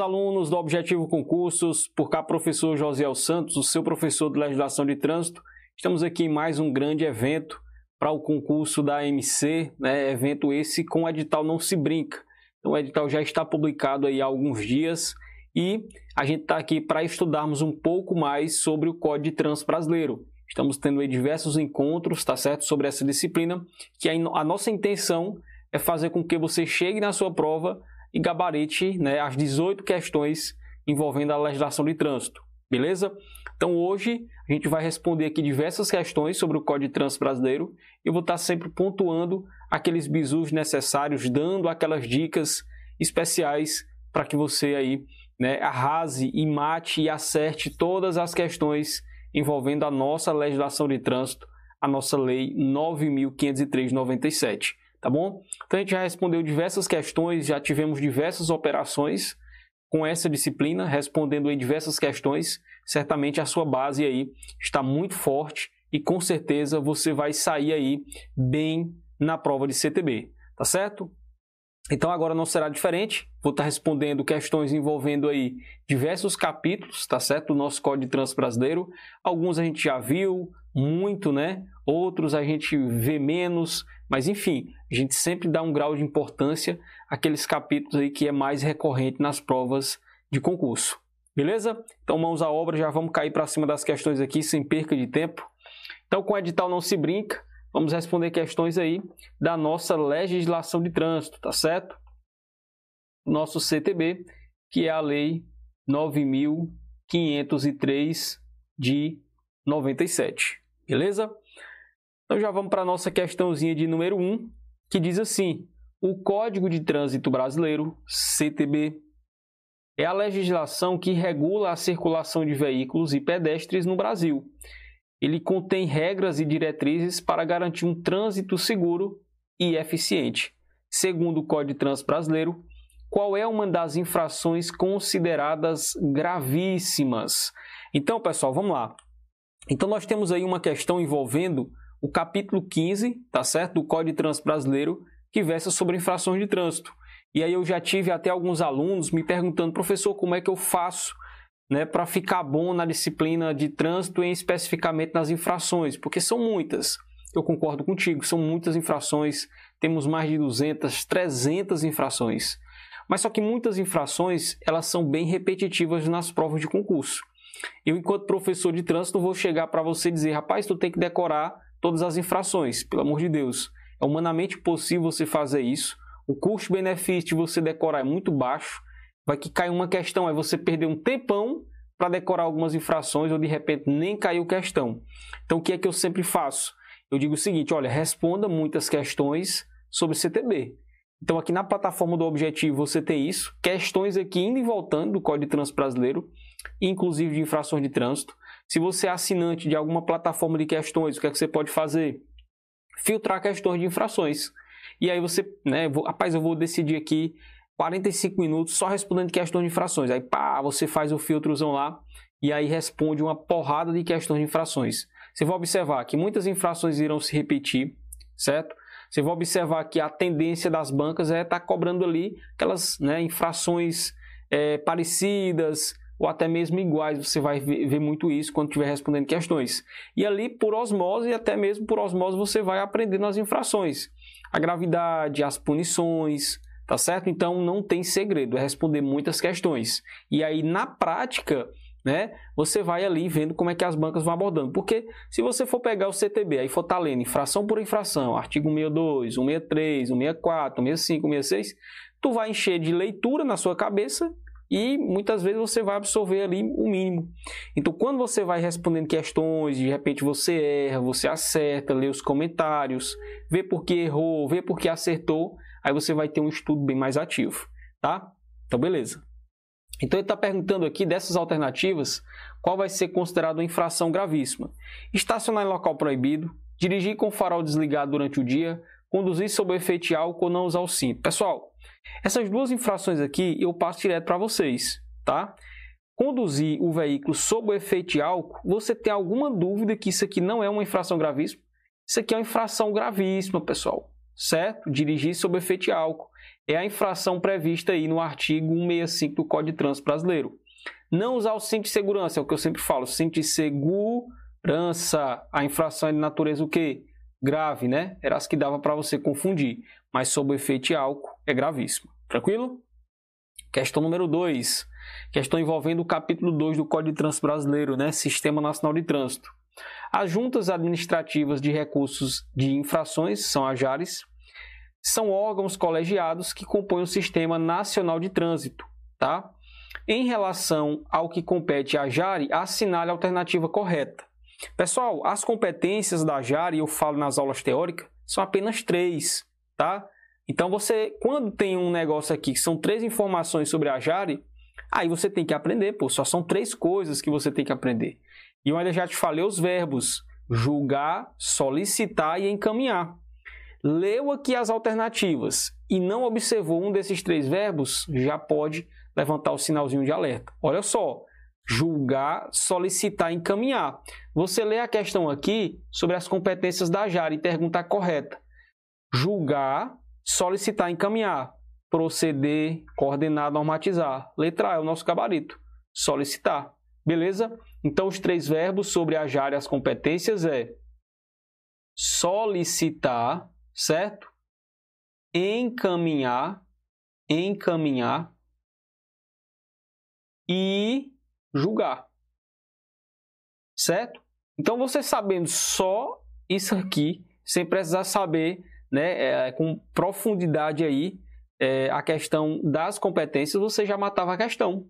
Alunos do Objetivo Concursos, por cá, professor Josiel Santos, o seu professor de legislação de trânsito. Estamos aqui em mais um grande evento para o concurso da MC, né? evento esse com o edital Não Se Brinca. Então, o edital já está publicado aí há alguns dias e a gente está aqui para estudarmos um pouco mais sobre o Código de Trânsito Brasileiro. Estamos tendo aí diversos encontros, tá certo, sobre essa disciplina, que a nossa intenção é fazer com que você chegue na sua prova e gabarite né, as 18 questões envolvendo a legislação de trânsito. Beleza? Então hoje a gente vai responder aqui diversas questões sobre o Código de Trânsito Brasileiro. Eu vou estar sempre pontuando aqueles bisus necessários, dando aquelas dicas especiais para que você aí né, arrase e mate e acerte todas as questões envolvendo a nossa legislação de trânsito, a nossa lei 9503/97 tá bom? Então a gente já respondeu diversas questões, já tivemos diversas operações com essa disciplina, respondendo em diversas questões. Certamente a sua base aí está muito forte e com certeza você vai sair aí bem na prova de CTB, tá certo? Então agora não será diferente. Vou estar respondendo questões envolvendo aí diversos capítulos, tá certo? Do nosso Código de Trânsito Brasileiro. Alguns a gente já viu muito, né? Outros a gente vê menos, mas enfim, a gente sempre dá um grau de importância àqueles capítulos aí que é mais recorrente nas provas de concurso. Beleza? Então mãos à obra, já vamos cair para cima das questões aqui sem perca de tempo. Então com o edital não se brinca, vamos responder questões aí da nossa legislação de trânsito, tá certo? Nosso CTB, que é a lei 9503 de 97. Beleza? Então já vamos para a nossa questãozinha de número 1, que diz assim: o Código de Trânsito Brasileiro, CTB, é a legislação que regula a circulação de veículos e pedestres no Brasil. Ele contém regras e diretrizes para garantir um trânsito seguro e eficiente. Segundo o Código de Trânsito Brasileiro, qual é uma das infrações consideradas gravíssimas? Então, pessoal, vamos lá. Então, nós temos aí uma questão envolvendo o capítulo 15, tá certo, do Código de Trânsito Brasileiro, que versa sobre infrações de trânsito. E aí eu já tive até alguns alunos me perguntando, professor, como é que eu faço né, para ficar bom na disciplina de trânsito e especificamente nas infrações? Porque são muitas. Eu concordo contigo, são muitas infrações, temos mais de 200, 300 infrações. Mas só que muitas infrações, elas são bem repetitivas nas provas de concurso. Eu, enquanto professor de trânsito, vou chegar para você e dizer, rapaz, tu tem que decorar todas as infrações, pelo amor de Deus. É humanamente possível você fazer isso. O custo-benefício de você decorar é muito baixo. Vai que cai uma questão, é você perder um tempão para decorar algumas infrações ou de repente nem caiu questão. Então o que é que eu sempre faço? Eu digo o seguinte, olha, responda muitas questões sobre CTB. Então aqui na plataforma do Objetivo você tem isso, questões aqui indo e voltando do Código de Trânsito Brasileiro, inclusive de infrações de trânsito. Se você é assinante de alguma plataforma de questões, o que é que você pode fazer? Filtrar questões de infrações. E aí você, né, vou, rapaz, eu vou decidir aqui 45 minutos só respondendo questões de infrações. Aí, pá, você faz o filtrozão lá e aí responde uma porrada de questões de infrações. Você vai observar que muitas infrações irão se repetir, certo? Você vai observar que a tendência das bancas é estar tá cobrando ali aquelas né, infrações é, parecidas, ou até mesmo iguais. Você vai ver muito isso quando estiver respondendo questões. E ali, por osmose, e até mesmo por osmose, você vai aprendendo as infrações. A gravidade, as punições, tá certo? Então não tem segredo, é responder muitas questões. E aí, na prática, né, você vai ali vendo como é que as bancas vão abordando. Porque se você for pegar o CTB, aí for estar lendo infração por infração, artigo 162, 163, 164, 165, 166, tu vai encher de leitura na sua cabeça e muitas vezes você vai absorver ali o mínimo. Então, quando você vai respondendo questões, de repente você erra, você acerta, lê os comentários, vê por que errou, vê por que acertou, aí você vai ter um estudo bem mais ativo, tá? Então, beleza. Então, ele está perguntando aqui dessas alternativas, qual vai ser considerado uma infração gravíssima? Estacionar em local proibido, dirigir com o farol desligado durante o dia, conduzir sob efeito álcool ou não usar o cinto. Pessoal, essas duas infrações aqui eu passo direto para vocês, tá? Conduzir o veículo sob o efeito de álcool, você tem alguma dúvida que isso aqui não é uma infração gravíssima? Isso aqui é uma infração gravíssima, pessoal, certo? Dirigir sob efeito de álcool. É a infração prevista aí no artigo 165 do Código de Trânsito Brasileiro. Não usar o cinto de segurança, é o que eu sempre falo, cinto de segurança. A infração é de natureza o quê? Grave, né? Era as que dava para você confundir, mas sob efeito de álcool é gravíssimo. Tranquilo? Questão número 2. Questão envolvendo o capítulo 2 do Código de Trânsito Brasileiro, né? Sistema Nacional de Trânsito. As juntas administrativas de recursos de infrações, são as JARES, são órgãos colegiados que compõem o Sistema Nacional de Trânsito, tá? Em relação ao que compete à JARE, assinale a alternativa correta. Pessoal, as competências da JARE, eu falo nas aulas teóricas, são apenas três, tá? Então você, quando tem um negócio aqui que são três informações sobre a JARE, aí você tem que aprender, pô, só são três coisas que você tem que aprender. E eu ainda já te falei os verbos: julgar, solicitar e encaminhar. Leu aqui as alternativas e não observou um desses três verbos, já pode levantar o sinalzinho de alerta. Olha só, julgar, solicitar, encaminhar. Você lê a questão aqui sobre as competências da JAR e pergunta correta. Julgar, solicitar, encaminhar. Proceder, coordenar, normatizar. Letra A é o nosso gabarito. Solicitar. Beleza? Então, os três verbos sobre a JAR e as competências é solicitar, certo? Encaminhar, encaminhar e julgar. Certo? Então, você sabendo só isso aqui, sem precisar saber né, é, com profundidade aí é, a questão das competências, você já matava a questão.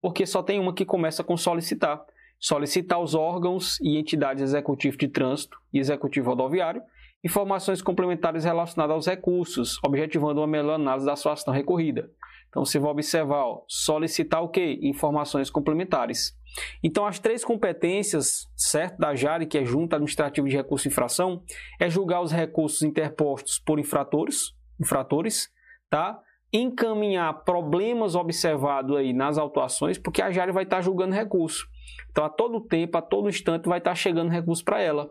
Porque só tem uma que começa com solicitar. Solicitar aos órgãos e entidades executivas de trânsito e executivo rodoviário informações complementares relacionadas aos recursos, objetivando uma melhor análise da sua ação recorrida. Então você vai observar, ó, solicitar o quê? Informações complementares. Então as três competências, certo, da JARE, que é Junta Administrativa de Recurso e Infração, é julgar os recursos interpostos por infratores, infratores, tá? Encaminhar problemas observados aí nas autuações, porque a JARE vai estar julgando recurso. Então a todo tempo, a todo instante vai estar chegando recurso para ela.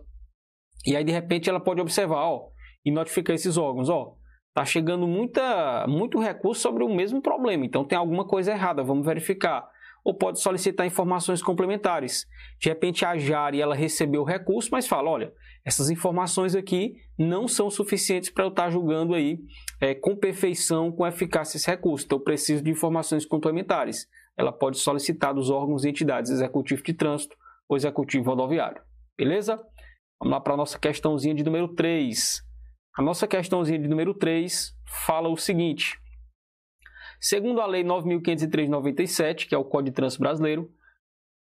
E aí de repente ela pode observar, ó, e notificar esses órgãos, ó, Está chegando muita, muito recurso sobre o mesmo problema, então tem alguma coisa errada, vamos verificar. Ou pode solicitar informações complementares. De repente a Jari ela recebeu o recurso, mas fala, olha, essas informações aqui não são suficientes para eu estar tá julgando aí é, com perfeição, com eficácia esse recurso. Então eu preciso de informações complementares. Ela pode solicitar dos órgãos e entidades executivo de trânsito ou executivo rodoviário. Beleza? Vamos lá para a nossa questãozinha de número 3. A nossa questãozinha de número 3 fala o seguinte: segundo a Lei 9.503/97, que é o Código de Trânsito Brasileiro,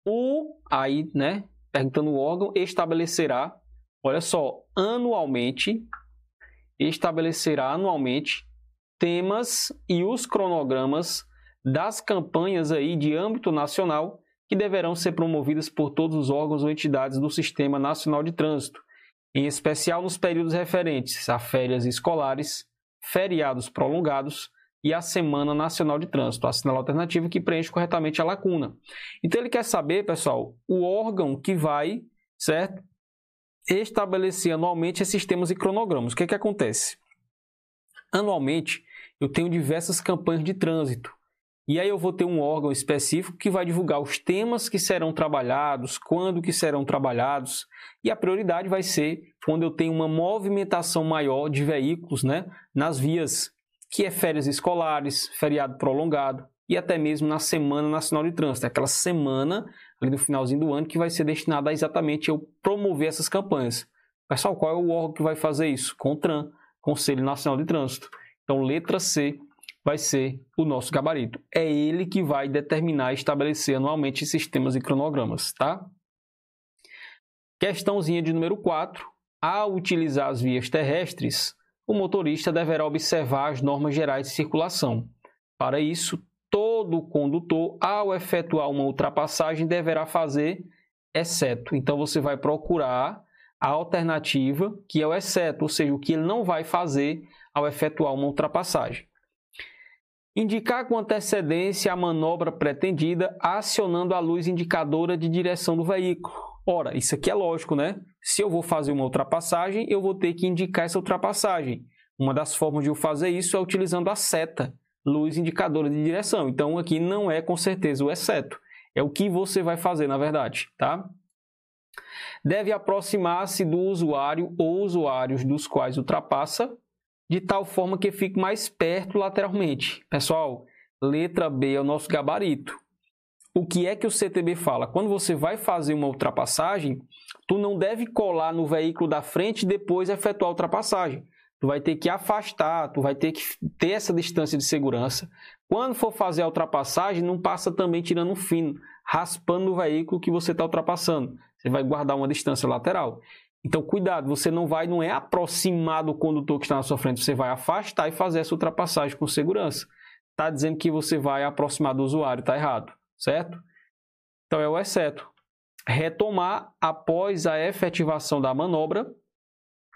o aí, né, perguntando o órgão estabelecerá, olha só, anualmente estabelecerá anualmente temas e os cronogramas das campanhas aí de âmbito nacional que deverão ser promovidas por todos os órgãos ou entidades do Sistema Nacional de Trânsito, em especial nos períodos referentes a férias escolares, feriados prolongados e a Semana Nacional de Trânsito, a sinal alternativa que preenche corretamente a lacuna. Então ele quer saber, pessoal, o órgão que vai, certo? Estabelecer anualmente esses temas e cronogramas. O que, é que acontece? Anualmente, eu tenho diversas campanhas de trânsito. E aí eu vou ter um órgão específico que vai divulgar os temas que serão trabalhados, quando que serão trabalhados, e a prioridade vai ser quando eu tenho uma movimentação maior de veículos né, nas vias, que é férias escolares, feriado prolongado e até mesmo na Semana Nacional de Trânsito, aquela semana ali no finalzinho do ano que vai ser destinada a exatamente eu promover essas campanhas. Pessoal, qual é o órgão que vai fazer isso? CONTRAN, Conselho Nacional de Trânsito. Então, letra C vai ser o nosso gabarito. É ele que vai determinar e estabelecer anualmente sistemas e cronogramas, tá? Questãozinha de número 4. Ao utilizar as vias terrestres, o motorista deverá observar as normas gerais de circulação. Para isso, todo condutor, ao efetuar uma ultrapassagem, deverá fazer exceto. Então, você vai procurar a alternativa, que é o exceto, ou seja, o que ele não vai fazer ao efetuar uma ultrapassagem. Indicar com antecedência a manobra pretendida acionando a luz indicadora de direção do veículo. Ora, isso aqui é lógico, né? Se eu vou fazer uma ultrapassagem, eu vou ter que indicar essa ultrapassagem. Uma das formas de fazer isso é utilizando a seta, luz indicadora de direção. Então aqui não é com certeza o exceto, é o que você vai fazer na verdade, tá? Deve aproximar-se do usuário ou usuários dos quais ultrapassa, de tal forma que fique mais perto lateralmente. Pessoal, letra B é o nosso gabarito. O que é que o CTB fala? Quando você vai fazer uma ultrapassagem, tu não deve colar no veículo da frente e depois efetuar a ultrapassagem. Tu vai ter que afastar, tu vai ter que ter essa distância de segurança. Quando for fazer a ultrapassagem, não passa também tirando um fino, raspando o veículo que você está ultrapassando. Você vai guardar uma distância lateral. Então, cuidado, você não vai, não é aproximar do condutor que está na sua frente, você vai afastar e fazer essa ultrapassagem com segurança. Está dizendo que você vai aproximar do usuário, está errado, certo? Então, é o exceto. Retomar após a efetivação da manobra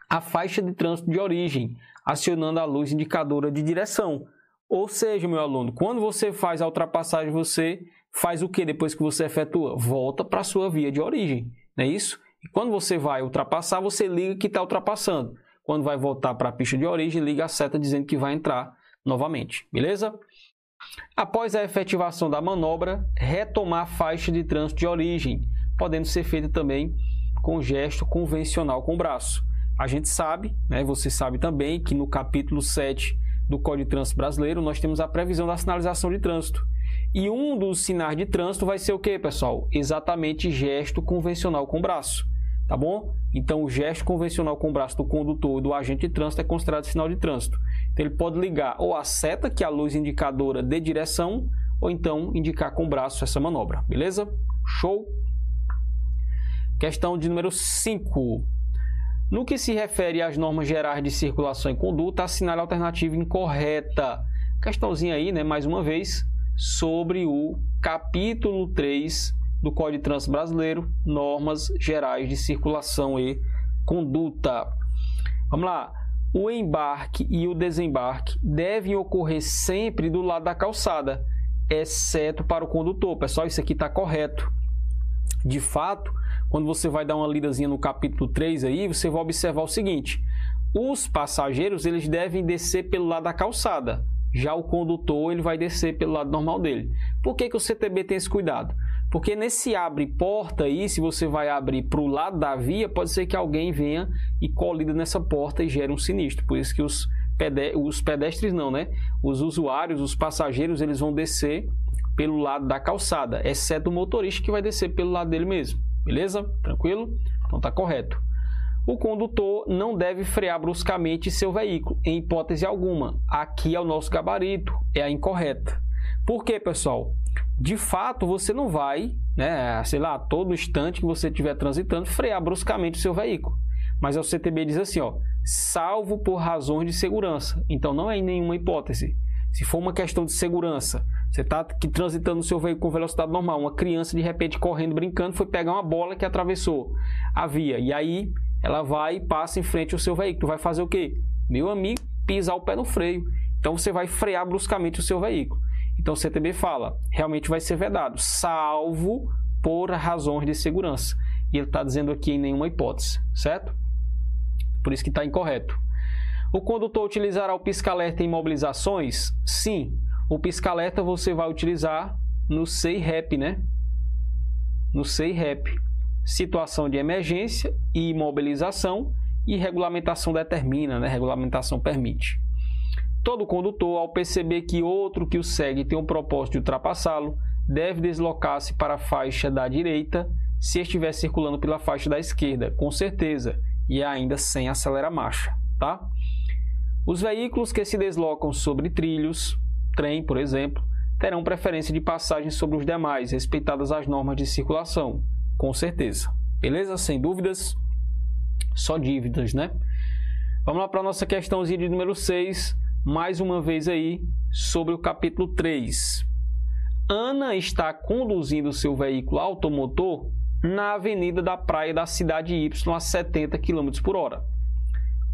a faixa de trânsito de origem, acionando a luz indicadora de direção. Ou seja, meu aluno, quando você faz a ultrapassagem, você faz o que depois que você efetua? Volta para a sua via de origem, não é isso? E quando você vai ultrapassar, você liga que está ultrapassando. Quando vai voltar para a pista de origem, liga a seta dizendo que vai entrar novamente, beleza? Após a efetivação da manobra, retomar a faixa de trânsito de origem, podendo ser feita também com gesto convencional com o braço. A gente sabe, né, você sabe também, que no capítulo 7 do Código de Trânsito Brasileiro nós temos a previsão da sinalização de trânsito. E um dos sinais de trânsito vai ser o que, pessoal? Exatamente gesto convencional com o braço. Tá bom? Então, o gesto convencional com o braço do condutor e do agente de trânsito é considerado sinal de trânsito. Então, ele pode ligar ou a seta, que é a luz indicadora de direção, ou então indicar com o braço essa manobra. Beleza? Show? Questão de número 5. No que se refere às normas gerais de circulação e conduta, assinale a alternativa incorreta. Questãozinha aí, né, mais uma vez, sobre o capítulo 3 do Código de Trânsito Brasileiro, normas gerais de circulação e conduta. Vamos lá. O embarque e o desembarque devem ocorrer sempre do lado da calçada, exceto para o condutor. Pessoal, isso aqui está correto. De fato, quando você vai dar uma lidazinha no capítulo 3 aí, você vai observar o seguinte: os passageiros eles devem descer pelo lado da calçada. Já o condutor ele vai descer pelo lado normal dele. Por que, que o CTB tem esse cuidado? Porque nesse abre porta aí, se você vai abrir para o lado da via, pode ser que alguém venha e colida nessa porta e gere um sinistro. Por isso que os, pedestres, os pedestres não, né? Os usuários, os passageiros, eles vão descer pelo lado da calçada, exceto o motorista que vai descer pelo lado dele mesmo. Beleza? Tranquilo? Então tá correto o condutor não deve frear bruscamente seu veículo, em hipótese alguma. Aqui é o nosso gabarito, é a incorreta. Por quê, pessoal? De fato, você não vai, né, sei lá, todo instante que você estiver transitando, frear bruscamente o seu veículo. Mas o CTB diz assim, ó, salvo por razões de segurança. Então não é em nenhuma hipótese. Se for uma questão de segurança, você está transitando o seu veículo com velocidade normal, uma criança de repente correndo, brincando, foi pegar uma bola que atravessou a via. E aí ela vai e passa em frente ao seu veículo. Vai fazer o quê? Meu amigo, pisar o pé no freio. Então você vai frear bruscamente o seu veículo. Então o CTB fala, realmente vai ser vedado, salvo por razões de segurança. E ele está dizendo aqui em nenhuma hipótese, certo? Por isso que está incorreto. O condutor utilizará o pisca-alerta em mobilizações? Sim. O pisca-alerta você vai utilizar no SEI-REP, né? No SEI-REP situação de emergência e imobilização e regulamentação determina, né? regulamentação permite. Todo condutor, ao perceber que outro que o segue tem o propósito de ultrapassá-lo, deve deslocar-se para a faixa da direita se estiver circulando pela faixa da esquerda, com certeza, e ainda sem acelerar marcha, tá? Os veículos que se deslocam sobre trilhos, trem, por exemplo, terão preferência de passagem sobre os demais, respeitadas as normas de circulação com certeza. Beleza? Sem dúvidas. Só dívidas, né? Vamos lá para a nossa questãozinha de número 6, mais uma vez aí, sobre o capítulo 3. Ana está conduzindo seu veículo automotor na avenida da praia da cidade Y a 70 km por hora.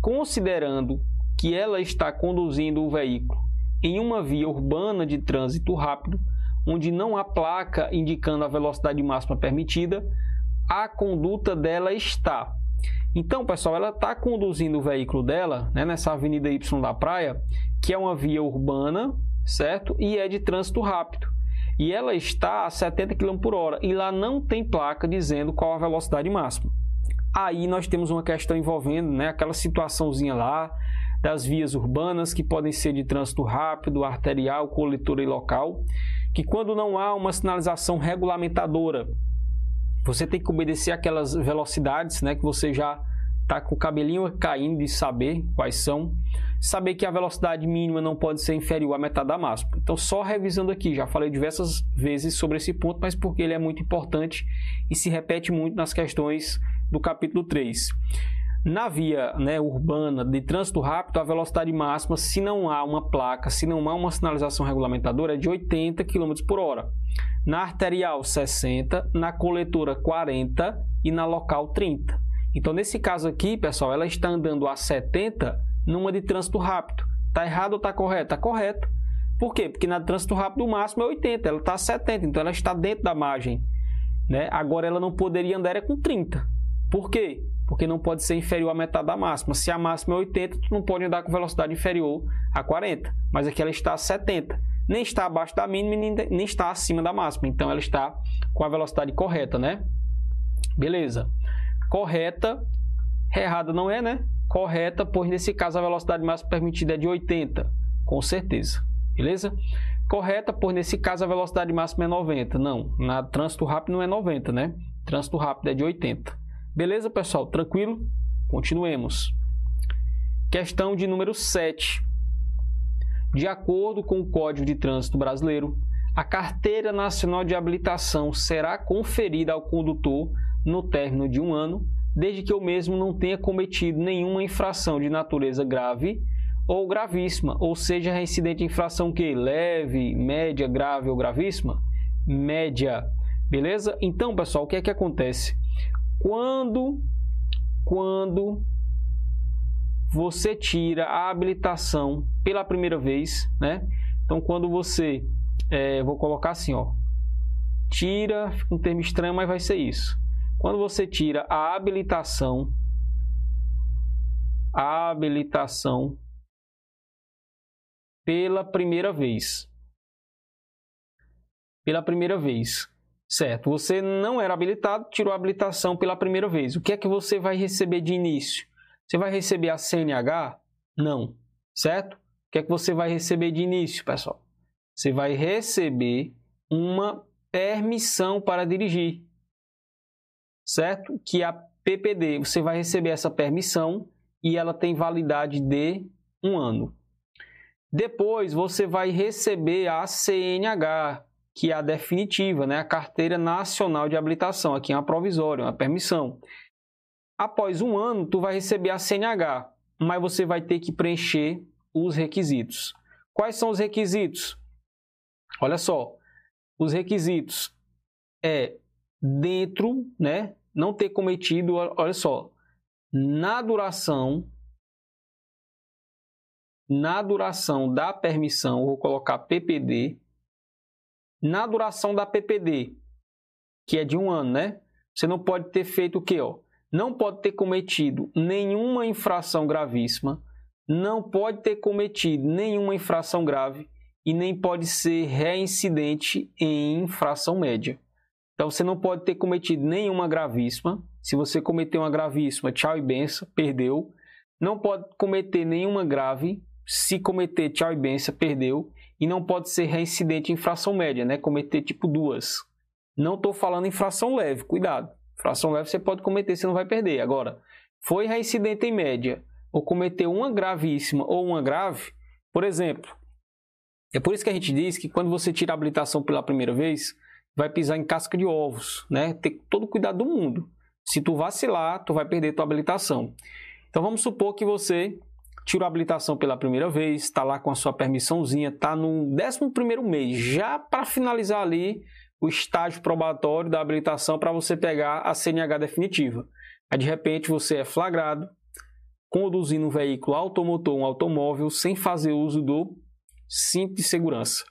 Considerando que ela está conduzindo o veículo em uma via urbana de trânsito rápido, onde não há placa indicando a velocidade máxima permitida, a conduta dela está Então, pessoal, ela está conduzindo o veículo dela né, nessa Avenida Y da Praia, que é uma via urbana, certo? E é de trânsito rápido. E ela está a 70 km por hora e lá não tem placa dizendo qual a velocidade máxima. Aí nós temos uma questão envolvendo né, aquela situaçãozinha lá das vias urbanas que podem ser de trânsito rápido, arterial, coletora e local, que quando não há uma sinalização regulamentadora, você tem que obedecer aquelas velocidades, né, que você já está com o cabelinho caindo de saber quais são, saber que a velocidade mínima não pode ser inferior à metade da máxima. Então, só revisando aqui, já falei diversas vezes sobre esse ponto, mas porque ele é muito importante e se repete muito nas questões do capítulo 3. Na via né, urbana de trânsito rápido, a velocidade máxima, se não há uma placa, se não há uma sinalização regulamentadora, é de 80 km por hora. Na arterial, 60, na coletora, 40 e na local, 30. Então, nesse caso aqui, pessoal, ela está andando a 70 numa de trânsito rápido. Está errado ou está correto? Está correto. Por quê? Porque na trânsito rápido o máximo é 80, ela está a 70, então ela está dentro da margem. Né? Agora ela não poderia andar é com 30. Por quê? Porque não pode ser inferior à metade da máxima. Se a máxima é 80, tu não pode andar com velocidade inferior a 40. Mas aqui ela está a 70. Nem está abaixo da mínima, nem está acima da máxima. Então ela está com a velocidade correta, né? Beleza. Correta, errada não é, né? Correta, pois nesse caso a velocidade máxima permitida é de 80, com certeza. Beleza? Correta, pois nesse caso a velocidade máxima é 90. Não, na trânsito rápido não é 90, né? Trânsito rápido é de 80. Beleza, pessoal? Tranquilo? Continuemos. Questão de número 7. De acordo com o Código de Trânsito Brasileiro, a Carteira Nacional de Habilitação será conferida ao condutor no término de um ano, desde que o mesmo não tenha cometido nenhuma infração de natureza grave ou gravíssima, ou seja, reincidente infração que leve, média, grave ou gravíssima, média. Beleza? Então, pessoal, o que é que acontece? Quando, quando você tira a habilitação pela primeira vez, né? Então, quando você, é, vou colocar assim, ó, tira, um termo estranho, mas vai ser isso. Quando você tira a habilitação, a habilitação pela primeira vez, pela primeira vez, Certo, você não era habilitado, tirou a habilitação pela primeira vez. O que é que você vai receber de início? Você vai receber a CNH? Não. Certo? O que é que você vai receber de início, pessoal? Você vai receber uma permissão para dirigir. Certo? Que é a PPD. Você vai receber essa permissão e ela tem validade de um ano. Depois você vai receber a CNH, que é a definitiva, né? a Carteira Nacional de Habilitação, aqui é uma provisória, uma permissão. Após um ano, tu vai receber a CNH, mas você vai ter que preencher os requisitos. Quais são os requisitos? Olha só, os requisitos é dentro, né? Não ter cometido, olha só, na duração na duração da permissão, vou colocar PPD, na duração da PPD, que é de um ano, né? Você não pode ter feito o quê? Ó? Não pode ter cometido nenhuma infração gravíssima, não pode ter cometido nenhuma infração grave e nem pode ser reincidente em infração média. Então você não pode ter cometido nenhuma gravíssima. Se você cometeu uma gravíssima, tchau e benção, perdeu. Não pode cometer nenhuma grave. Se cometer, tchau e benção, perdeu e não pode ser reincidente em infração média, né? Cometer tipo duas. Não estou falando infração leve, cuidado. Infração leve você pode cometer, você não vai perder. Agora, foi reincidente em média ou cometeu uma gravíssima ou uma grave, por exemplo, é por isso que a gente diz que quando você tira a habilitação pela primeira vez, vai pisar em casca de ovos, né? Ter todo o cuidado do mundo. Se tu vacilar, tu vai perder tua habilitação. Então vamos supor que você tirou a habilitação pela primeira vez, está lá com a sua permissãozinha, está no 11 mês, já para finalizar ali o estágio probatório da habilitação para você pegar a CNH definitiva. Aí de repente você é flagrado conduzindo um veículo automotor, um automóvel, sem fazer uso do cinto de segurança.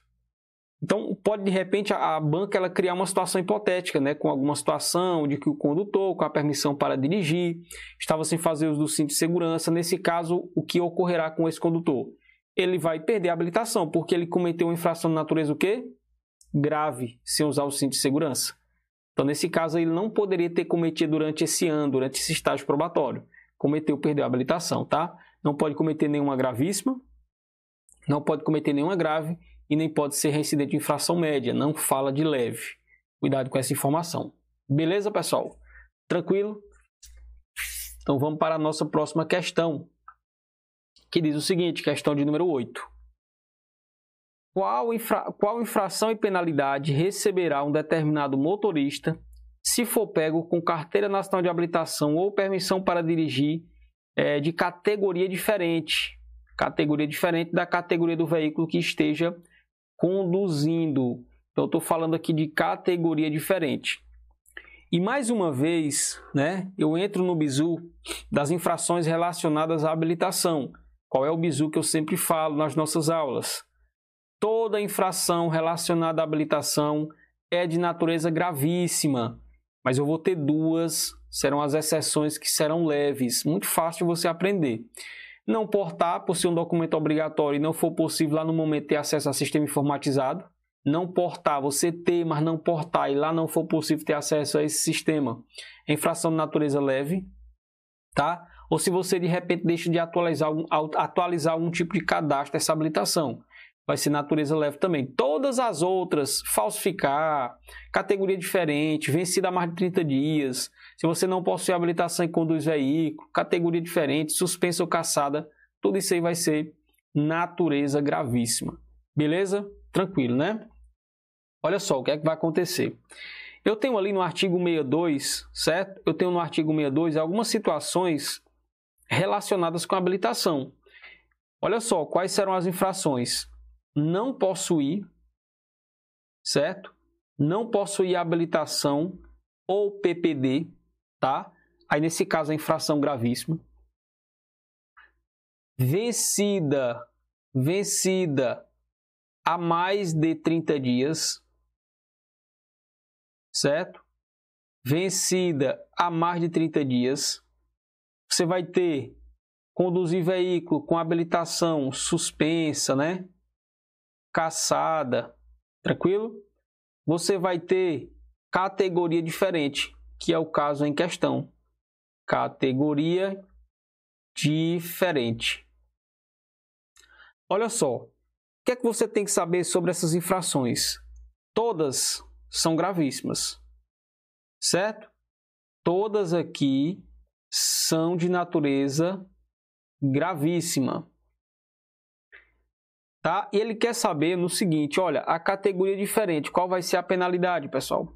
Então, pode de repente a, a banca ela criar uma situação hipotética, né, com alguma situação de que o condutor, com a permissão para dirigir, estava sem fazer uso do cinto de segurança. Nesse caso, o que ocorrerá com esse condutor? Ele vai perder a habilitação, porque ele cometeu uma infração de natureza o quê? Grave, sem usar o cinto de segurança. Então, nesse caso, ele não poderia ter cometido durante esse ano, durante esse estágio probatório. Cometeu, perdeu a habilitação, tá? Não pode cometer nenhuma gravíssima, não pode cometer nenhuma grave e nem pode ser reincidente de infração média, não fala de leve. Cuidado com essa informação. Beleza, pessoal? Tranquilo? Então vamos para a nossa próxima questão, que diz o seguinte, questão de número 8. Qual, infra... Qual infração e penalidade receberá um determinado motorista se for pego com carteira nacional de habilitação ou permissão para dirigir é, de categoria diferente, categoria diferente da categoria do veículo que esteja conduzindo. Então, eu estou falando aqui de categoria diferente. E mais uma vez, né, eu entro no bizu das infrações relacionadas à habilitação. Qual é o bizu que eu sempre falo nas nossas aulas? Toda infração relacionada à habilitação é de natureza gravíssima, mas eu vou ter duas, serão as exceções que serão leves, muito fácil você aprender não portar por ser um documento obrigatório e não for possível lá no momento ter acesso a sistema informatizado, não portar, você ter, mas não portar e lá não for possível ter acesso a esse sistema, infração de natureza leve, tá? Ou se você de repente deixa de atualizar atualizar algum tipo de cadastro dessa habilitação, vai ser natureza leve também. Todas as outras, falsificar, categoria diferente, vencida há mais de 30 dias, se você não possui habilitação e conduz veículo, categoria diferente, suspensa ou caçada, tudo isso aí vai ser natureza gravíssima. Beleza? Tranquilo, né? Olha só o que é que vai acontecer. Eu tenho ali no artigo 62, certo? Eu tenho no artigo 62 algumas situações relacionadas com habilitação. Olha só, quais serão as infrações? Não possuir, certo? Não possuir habilitação ou PPD, tá? Aí nesse caso a infração gravíssima. Vencida, vencida há mais de 30 dias, certo? Vencida há mais de 30 dias, você vai ter conduzir veículo com habilitação suspensa, né? Caçada, tranquilo? Você vai ter categoria diferente, que é o caso em questão. Categoria diferente. Olha só, o que é que você tem que saber sobre essas infrações? Todas são gravíssimas, certo? Todas aqui são de natureza gravíssima tá? E ele quer saber no seguinte, olha, a categoria diferente, qual vai ser a penalidade, pessoal?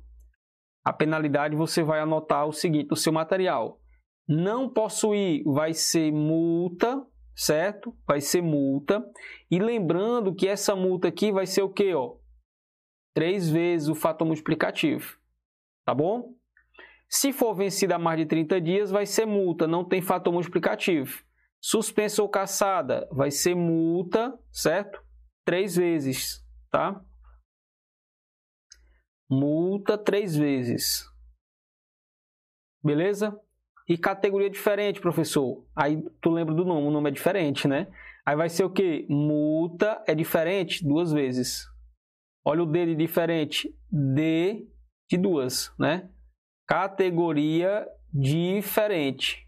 A penalidade você vai anotar o seguinte no seu material. Não possuir vai ser multa, certo? Vai ser multa. E lembrando que essa multa aqui vai ser o quê, ó? Três vezes o fator multiplicativo. Tá bom? Se for vencida há mais de 30 dias, vai ser multa, não tem fator multiplicativo. Suspensa ou caçada vai ser multa, certo? Três vezes, tá? Multa três vezes. Beleza? E categoria diferente, professor. Aí tu lembra do nome, o nome é diferente, né? Aí vai ser o que? Multa é diferente duas vezes. Olha o D de diferente. D de duas, né? Categoria diferente.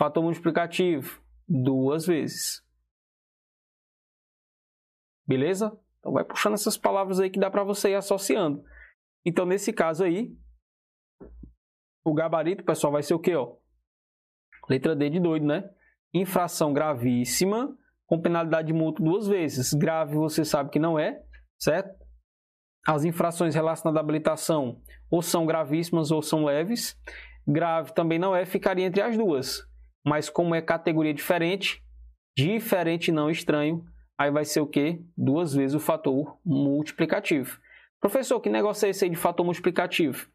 Fator multiplicativo, duas vezes. Beleza? Então vai puxando essas palavras aí que dá para você ir associando. Então nesse caso aí, o gabarito, pessoal, vai ser o quê, ó? Letra D de doido, né? Infração gravíssima com penalidade de multa duas vezes. Grave você sabe que não é, certo? As infrações relacionadas à habilitação ou são gravíssimas ou são leves. Grave também não é, ficaria entre as duas mas como é categoria diferente, diferente não estranho, aí vai ser o quê? Duas vezes o fator multiplicativo. Professor, que negócio é esse aí de fator multiplicativo?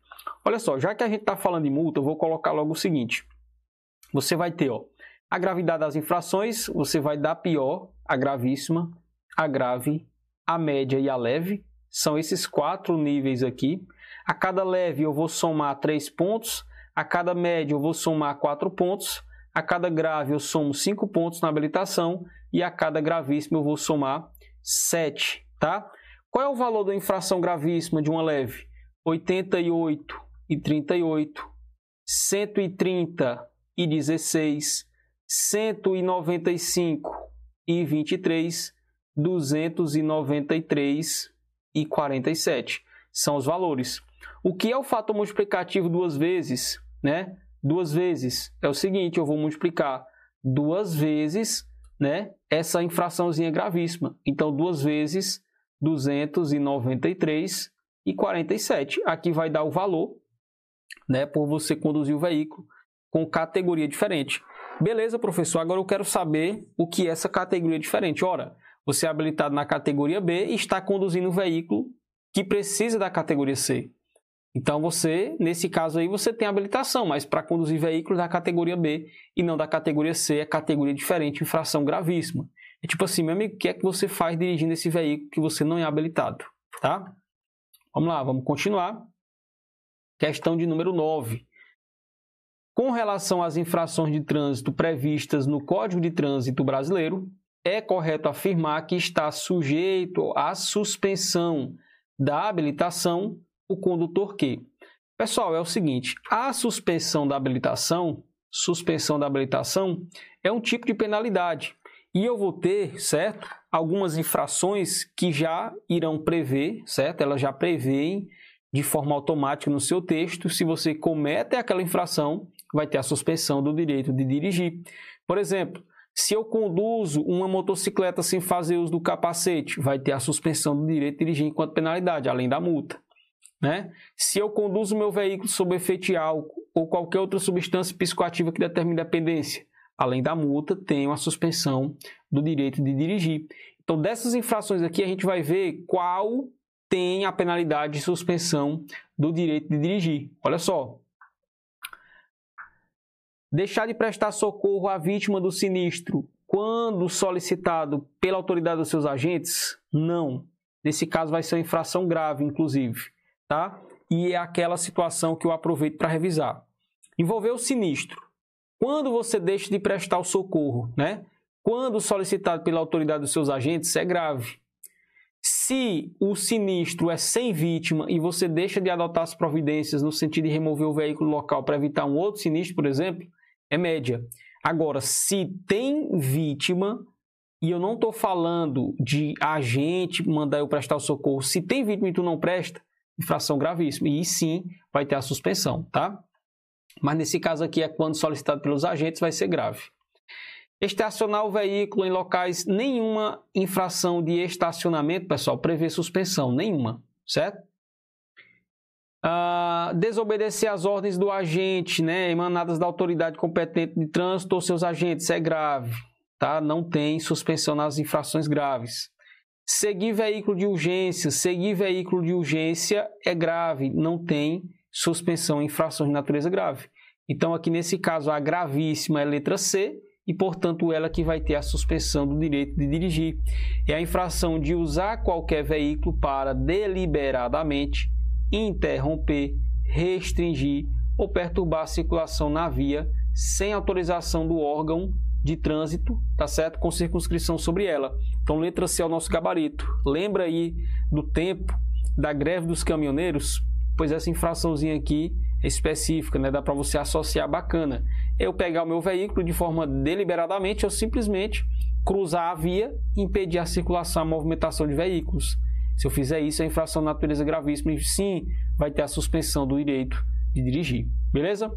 Olha só, já que a gente está falando de multa, eu vou colocar logo o seguinte. Você vai ter ó, a gravidade das infrações, você vai dar pior, a gravíssima, a grave a média e a leve. São esses quatro níveis aqui. A cada leve eu vou somar três pontos, a cada média eu vou somar quatro pontos, a cada grave eu somo cinco pontos na habilitação e a cada gravíssimo eu vou somar sete, tá? Qual é o valor da infração gravíssima de uma leve? 88 e 38, 130 e 16, 195 e 23, 293 e 47. São os valores. O que é o fator multiplicativo duas vezes? Né? Duas vezes é o seguinte, eu vou multiplicar duas vezes né, essa infraçãozinha gravíssima. Então, duas vezes 293 e 47. Aqui vai dar o valor né, por você conduzir o veículo com categoria diferente. Beleza, professor, agora eu quero saber o que é essa categoria diferente. Ora, você é habilitado na categoria B e está conduzindo um veículo que precisa da categoria C. Então você, nesse caso aí, você tem habilitação, mas para conduzir veículos da categoria B e não da categoria C, é categoria diferente, infração gravíssima. É tipo assim, meu amigo, o que é que você faz dirigindo esse veículo que você não é habilitado, tá? Vamos lá, vamos continuar. Questão de número 9. Com relação às infrações de trânsito previstas no Código de Trânsito Brasileiro, é correto afirmar que está sujeito à suspensão da habilitação o condutor que. Pessoal, é o seguinte, a suspensão da habilitação, suspensão da habilitação é um tipo de penalidade. E eu vou ter, certo, algumas infrações que já irão prever, certo? Elas já prevêem de forma automática no seu texto, se você comete aquela infração, vai ter a suspensão do direito de dirigir. Por exemplo, se eu conduzo uma motocicleta sem fazer uso do capacete, vai ter a suspensão do direito de dirigir enquanto penalidade, além da multa. Né? Se eu conduzo meu veículo sob efeito de álcool ou qualquer outra substância psicoativa que determine dependência, além da multa, tenho a suspensão do direito de dirigir. Então, dessas infrações aqui, a gente vai ver qual tem a penalidade de suspensão do direito de dirigir. Olha só. Deixar de prestar socorro à vítima do sinistro quando solicitado pela autoridade dos seus agentes? Não. Nesse caso, vai ser uma infração grave, inclusive. Tá? E é aquela situação que eu aproveito para revisar. Envolveu o sinistro. Quando você deixa de prestar o socorro, né? Quando solicitado pela autoridade dos seus agentes, é grave. Se o sinistro é sem vítima e você deixa de adotar as providências no sentido de remover o veículo local para evitar um outro sinistro, por exemplo, é média. Agora, se tem vítima, e eu não estou falando de agente mandar eu prestar o socorro, se tem vítima e tu não presta, infração gravíssima. E sim, vai ter a suspensão, tá? Mas nesse caso aqui é quando solicitado pelos agentes, vai ser grave. Estacionar o veículo em locais, nenhuma infração de estacionamento, pessoal, prevê suspensão, nenhuma, certo? Ah, desobedecer às ordens do agente, né, emanadas da autoridade competente de trânsito ou seus agentes, é grave, tá? Não tem suspensão nas infrações graves. Seguir veículo de urgência, seguir veículo de urgência é grave, não tem suspensão em infrações de natureza grave. Então, aqui nesse caso, a gravíssima é letra C, e, portanto, ela que vai ter a suspensão do direito de dirigir. É a infração de usar qualquer veículo para deliberadamente interromper, restringir ou perturbar a circulação na via sem autorização do órgão de trânsito, tá certo? Com circunscrição sobre ela. Então, letra C é o nosso gabarito. Lembra aí do tempo da greve dos caminhoneiros? Pois essa infraçãozinha aqui é específica, né? Dá para você associar bacana eu pegar o meu veículo de forma deliberadamente, eu simplesmente cruzar a via e impedir a circulação, a movimentação de veículos. Se eu fizer isso, é infração de natureza gravíssima e sim vai ter a suspensão do direito de dirigir. Beleza?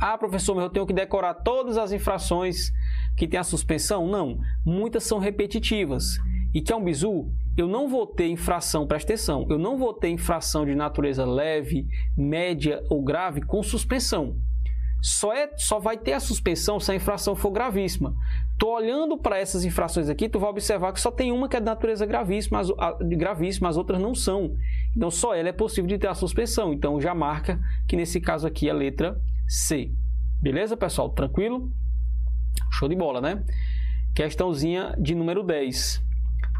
Ah, professor, mas eu tenho que decorar todas as infrações que tem a suspensão? Não. Muitas são repetitivas. E que é um bizu, eu não vou ter infração, presta atenção, eu não vou ter infração de natureza leve, média ou grave com suspensão só, é, só vai ter a suspensão se a infração for gravíssima. Tô olhando para essas infrações aqui, tu vai observar que só tem uma que é de natureza gravíssima, as, a, gravíssima, as outras não são. Então só ela é possível de ter a suspensão. Então já marca que nesse caso aqui a letra C. Beleza, pessoal? Tranquilo? Show de bola, né? Questãozinha de número 10.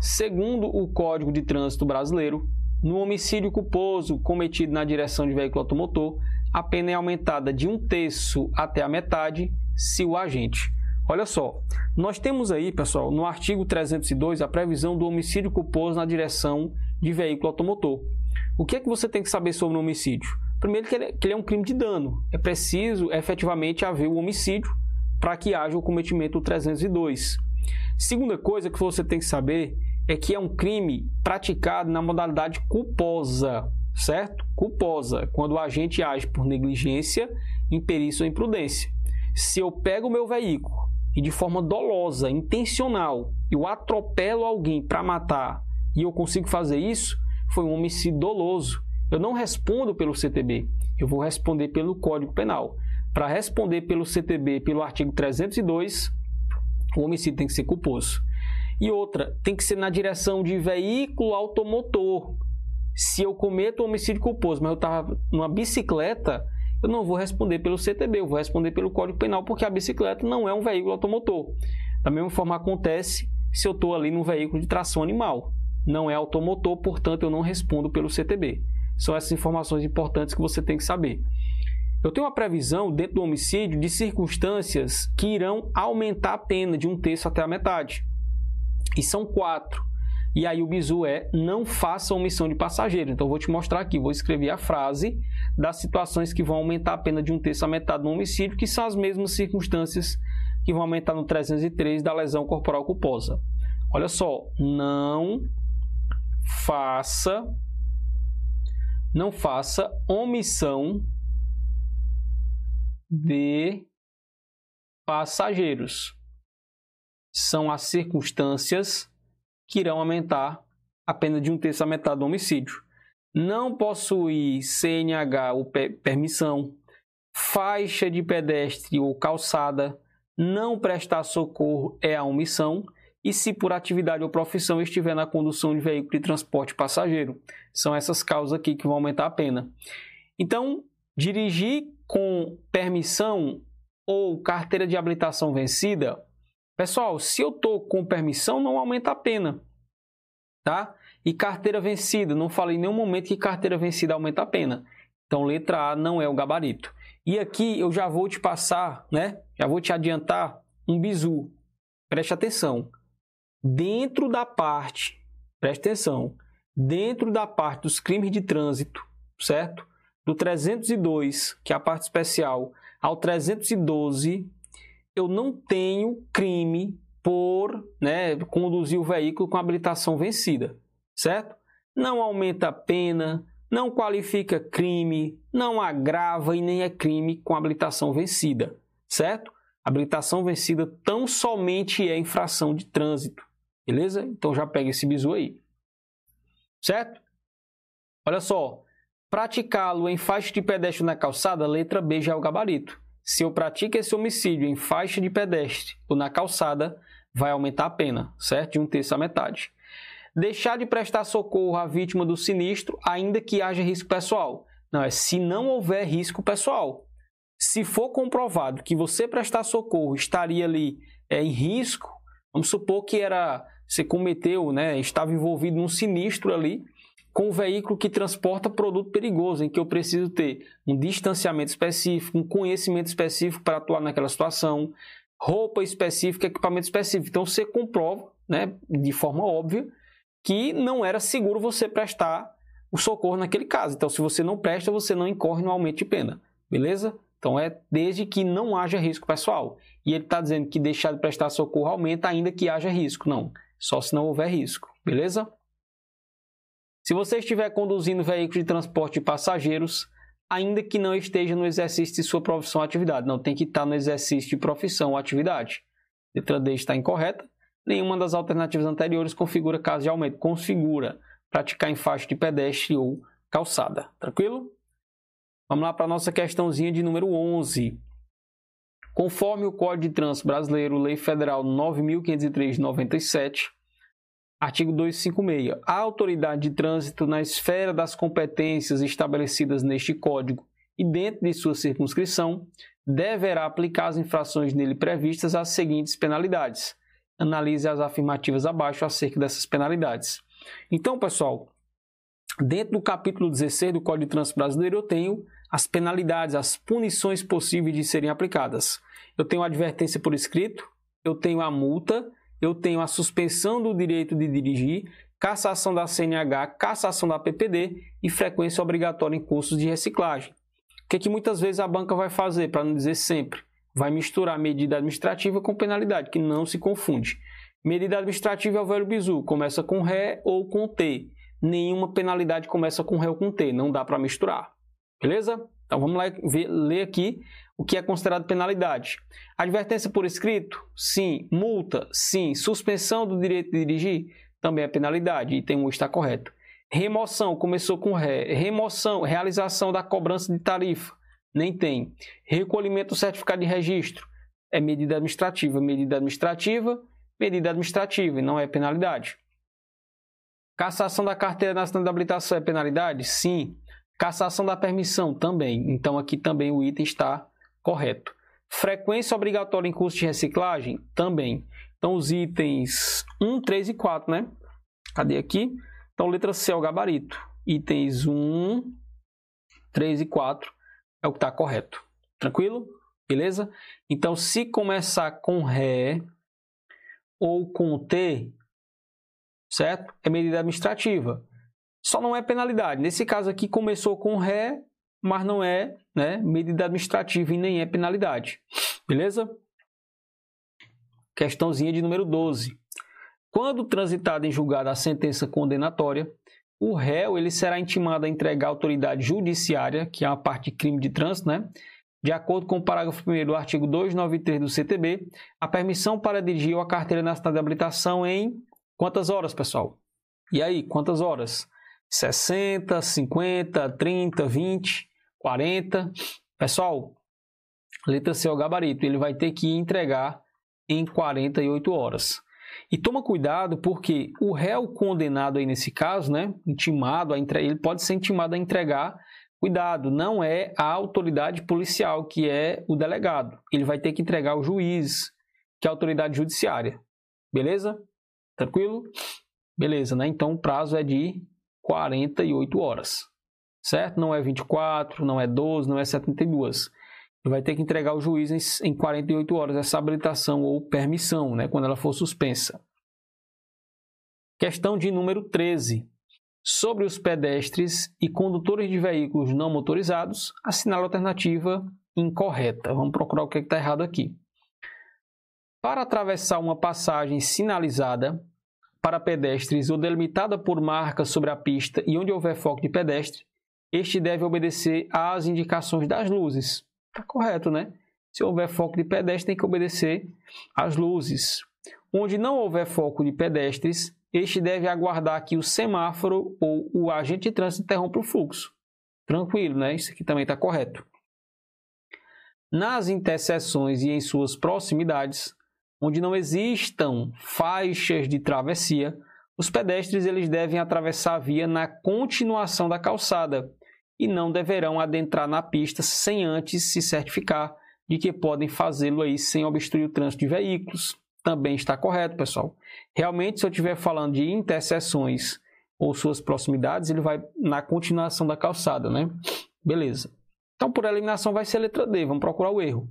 Segundo o Código de Trânsito Brasileiro, no homicídio culposo cometido na direção de veículo automotor, a pena é aumentada de um terço até a metade se o agente. Olha só, nós temos aí, pessoal, no artigo 302, a previsão do homicídio culposo na direção de veículo automotor. O que é que você tem que saber sobre o homicídio? Primeiro, que ele, é, que ele é um crime de dano. É preciso efetivamente haver o homicídio para que haja o cometimento do 302. Segunda coisa que você tem que saber é que é um crime praticado na modalidade culposa, certo? Culposa, quando o agente age por negligência, imperícia ou imprudência. Se eu pego o meu veículo e de forma dolosa, intencional, eu atropelo alguém para matar e eu consigo fazer isso, foi um homicídio doloso. Eu não respondo pelo CTB, eu vou responder pelo Código Penal. Para responder pelo CTB, pelo artigo 302, o homicídio tem que ser culposo. E outra, tem que ser na direção de veículo automotor. Se eu cometo homicídio culposo, mas eu estava numa bicicleta, eu não vou responder pelo CTB, eu vou responder pelo Código Penal, porque a bicicleta não é um veículo automotor. Da mesma forma acontece se eu estou ali num veículo de tração animal. Não é automotor, portanto eu não respondo pelo CTB. São essas informações importantes que você tem que saber. Eu tenho uma previsão dentro do homicídio de circunstâncias que irão aumentar a pena de um terço até a metade. E são quatro. E aí o bizu é não faça omissão de passageiro. Então vou te mostrar aqui, vou escrever a frase das situações que vão aumentar a pena de um terço a metade no homicídio, que são as mesmas circunstâncias que vão aumentar no 303 da lesão corporal culposa. Olha só, não faça não faça omissão de passageiros. São as circunstâncias que irão aumentar a pena de um terço a metade do homicídio. Não possuir CNH ou permissão, faixa de pedestre ou calçada, não prestar socorro é a omissão e se por atividade ou profissão estiver na condução de veículo de transporte passageiro. São essas causas aqui que vão aumentar a pena. Então, dirigir com permissão ou carteira de habilitação vencida Pessoal, se eu estou com permissão, não aumenta a pena, tá? E carteira vencida, não falei em nenhum momento que carteira vencida aumenta a pena. Então, letra A não é o gabarito. E aqui eu já vou te passar, né? Já vou te adiantar um bizu. Preste atenção. Dentro da parte, preste atenção, dentro da parte dos crimes de trânsito, certo? Do 302, que é a parte especial, ao 312, eu não tenho crime por né, conduzir o veículo com habilitação vencida, certo? Não aumenta a pena, não qualifica crime, não agrava e nem é crime com habilitação vencida, certo? Habilitação vencida tão somente é infração de trânsito, beleza? Então já pega esse bizu aí, certo? Olha só, praticá-lo em faixa de pedestre na calçada, letra B já é o gabarito. Se eu pratico esse homicídio em faixa de pedestre ou na calçada, vai aumentar a pena, certo? De um terço a metade. Deixar de prestar socorro à vítima do sinistro, ainda que haja risco pessoal. Não, é se não houver risco pessoal. Se for comprovado que você prestar socorro estaria ali é, em risco, vamos supor que era você cometeu, né, estava envolvido num sinistro ali, com um veículo que transporta produto perigoso, em que eu preciso ter um distanciamento específico, um conhecimento específico para atuar naquela situação, roupa específica, equipamento específico. Então você comprova, né, de forma óbvia, que não era seguro você prestar o socorro naquele caso. Então, se você não presta, você não incorre no aumento de pena. Beleza? Então, é desde que não haja risco pessoal. E ele está dizendo que deixar de prestar socorro aumenta ainda que haja risco. Não, só se não houver risco. Beleza? Se você estiver conduzindo veículo de transporte de passageiros, ainda que não esteja no exercício de sua profissão ou atividade, não tem que estar no exercício de profissão ou atividade. Letra D está incorreta. Nenhuma das alternativas anteriores configura caso de aumento. Configura praticar em faixa de pedestre ou calçada. Tranquilo? Vamos lá para a nossa questãozinha de número 11. Conforme o Código de Trânsito Brasileiro, Lei Federal 9.503 de 97, Artigo 256. A autoridade de trânsito, na esfera das competências estabelecidas neste Código e dentro de sua circunscrição, deverá aplicar as infrações nele previstas as seguintes penalidades: analise as afirmativas abaixo acerca dessas penalidades. Então, pessoal, dentro do capítulo 16 do Código de Trânsito Brasileiro, eu tenho as penalidades, as punições possíveis de serem aplicadas. Eu tenho a advertência por escrito, eu tenho a multa, eu tenho a suspensão do direito de dirigir, cassação da CNH, cassação da PPD e frequência obrigatória em cursos de reciclagem. O que, é que muitas vezes a banca vai fazer, para não dizer sempre? Vai misturar medida administrativa com penalidade, que não se confunde. Medida administrativa é o velho bizu, começa com ré ou com T. Nenhuma penalidade começa com ré ou com T, não dá para misturar. Beleza? Então vamos lá ver, ler aqui o que é considerado penalidade. Advertência por escrito? Sim. Multa? Sim. Suspensão do direito de dirigir? Também é penalidade. Item 1 está correto. Remoção, começou com ré. Remoção, realização da cobrança de tarifa? Nem tem. Recolhimento do certificado de registro? É medida administrativa. Medida administrativa, medida administrativa e não é penalidade. Cassação da carteira nacional de habilitação é penalidade? Sim. Cassação da permissão também. Então aqui também o item está correto. Frequência obrigatória em curso de reciclagem também. Então os itens 1, 3 e 4, né? Cadê aqui? Então letra C é o gabarito. Itens 1, 3 e 4 é o que está correto. Tranquilo? Beleza? Então se começar com Ré ou com T, certo? É medida administrativa só não é penalidade. Nesse caso aqui começou com ré, mas não é né, medida administrativa e nem é penalidade. Beleza? Questãozinha de número 12. Quando transitada em julgado a sentença condenatória, o réu ele será intimado a entregar à autoridade judiciária, que é a parte de crime de trânsito, né? De acordo com o parágrafo 1 do artigo 293 do CTB, a permissão para dirigir a carteira nacional de habilitação em quantas horas, pessoal? E aí, quantas horas? 60, 50, 30, 20, 40. Pessoal, letra C é o gabarito. Ele vai ter que entregar em 48 horas. E toma cuidado porque o réu condenado aí nesse caso, né, intimado a entre... ele pode ser intimado a entregar. Cuidado, não é a autoridade policial que é o delegado. Ele vai ter que entregar ao juiz, que é a autoridade judiciária. Beleza? Tranquilo? Beleza, né? Então o prazo é de 48 horas, certo? Não é 24, não é 12, não é 72. Ele vai ter que entregar ao juiz em 48 horas essa habilitação ou permissão, né, quando ela for suspensa. Questão de número 13. Sobre os pedestres e condutores de veículos não motorizados, assinale a alternativa incorreta. Vamos procurar o que é está errado aqui. Para atravessar uma passagem sinalizada, para pedestres ou delimitada por marcas sobre a pista e onde houver foco de pedestre, este deve obedecer às indicações das luzes. Está correto, né? Se houver foco de pedestre, tem que obedecer às luzes. Onde não houver foco de pedestres, este deve aguardar que o semáforo ou o agente de trânsito interrompa o fluxo. Tranquilo, né? Isso aqui também está correto. Nas interseções e em suas proximidades, onde não existam faixas de travessia, os pedestres eles devem atravessar a via na continuação da calçada e não deverão adentrar na pista sem antes se certificar de que podem fazê-lo aí sem obstruir o trânsito de veículos. Também está correto, pessoal. Realmente, se eu estiver falando de interseções ou suas proximidades, ele vai na continuação da calçada, né? Beleza. Então, por eliminação, vai ser letra D. Vamos procurar o erro.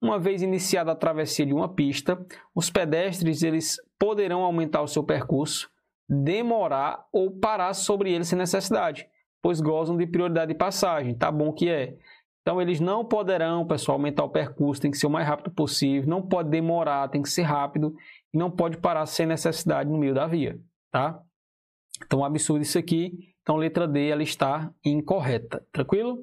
Uma vez iniciada a travessia de uma pista, os pedestres eles poderão aumentar o seu percurso, demorar ou parar sobre ele sem necessidade, pois gozam de prioridade de passagem. Tá bom que é. Então eles não poderão, pessoal, aumentar o percurso, tem que ser o mais rápido possível, não pode demorar, tem que ser rápido e não pode parar sem necessidade no meio da via, tá? Então absurdo isso aqui. Então letra D ela está incorreta, tranquilo?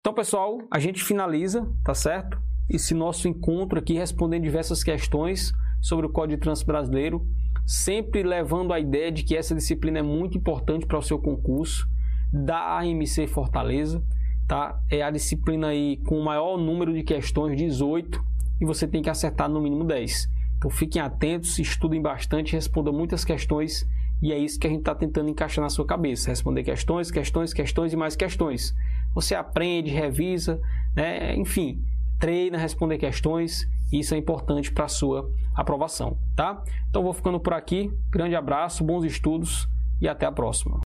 Então, pessoal, a gente finaliza, tá certo? Esse nosso encontro aqui respondendo diversas questões sobre o Código de Trânsito Brasileiro, sempre levando a ideia de que essa disciplina é muito importante para o seu concurso da AMC Fortaleza, tá? É a disciplina aí com o maior número de questões, 18, e você tem que acertar no mínimo 10. Então fiquem atentos, estudem bastante, respondam muitas questões e é isso que a gente está tentando encaixar na sua cabeça. Responder questões, questões, questões e mais questões. Você aprende, revisa, né? enfim, treina, responder questões Isso é importante para a sua aprovação, tá? Então vou ficando por aqui. Grande abraço, bons estudos e até a próxima.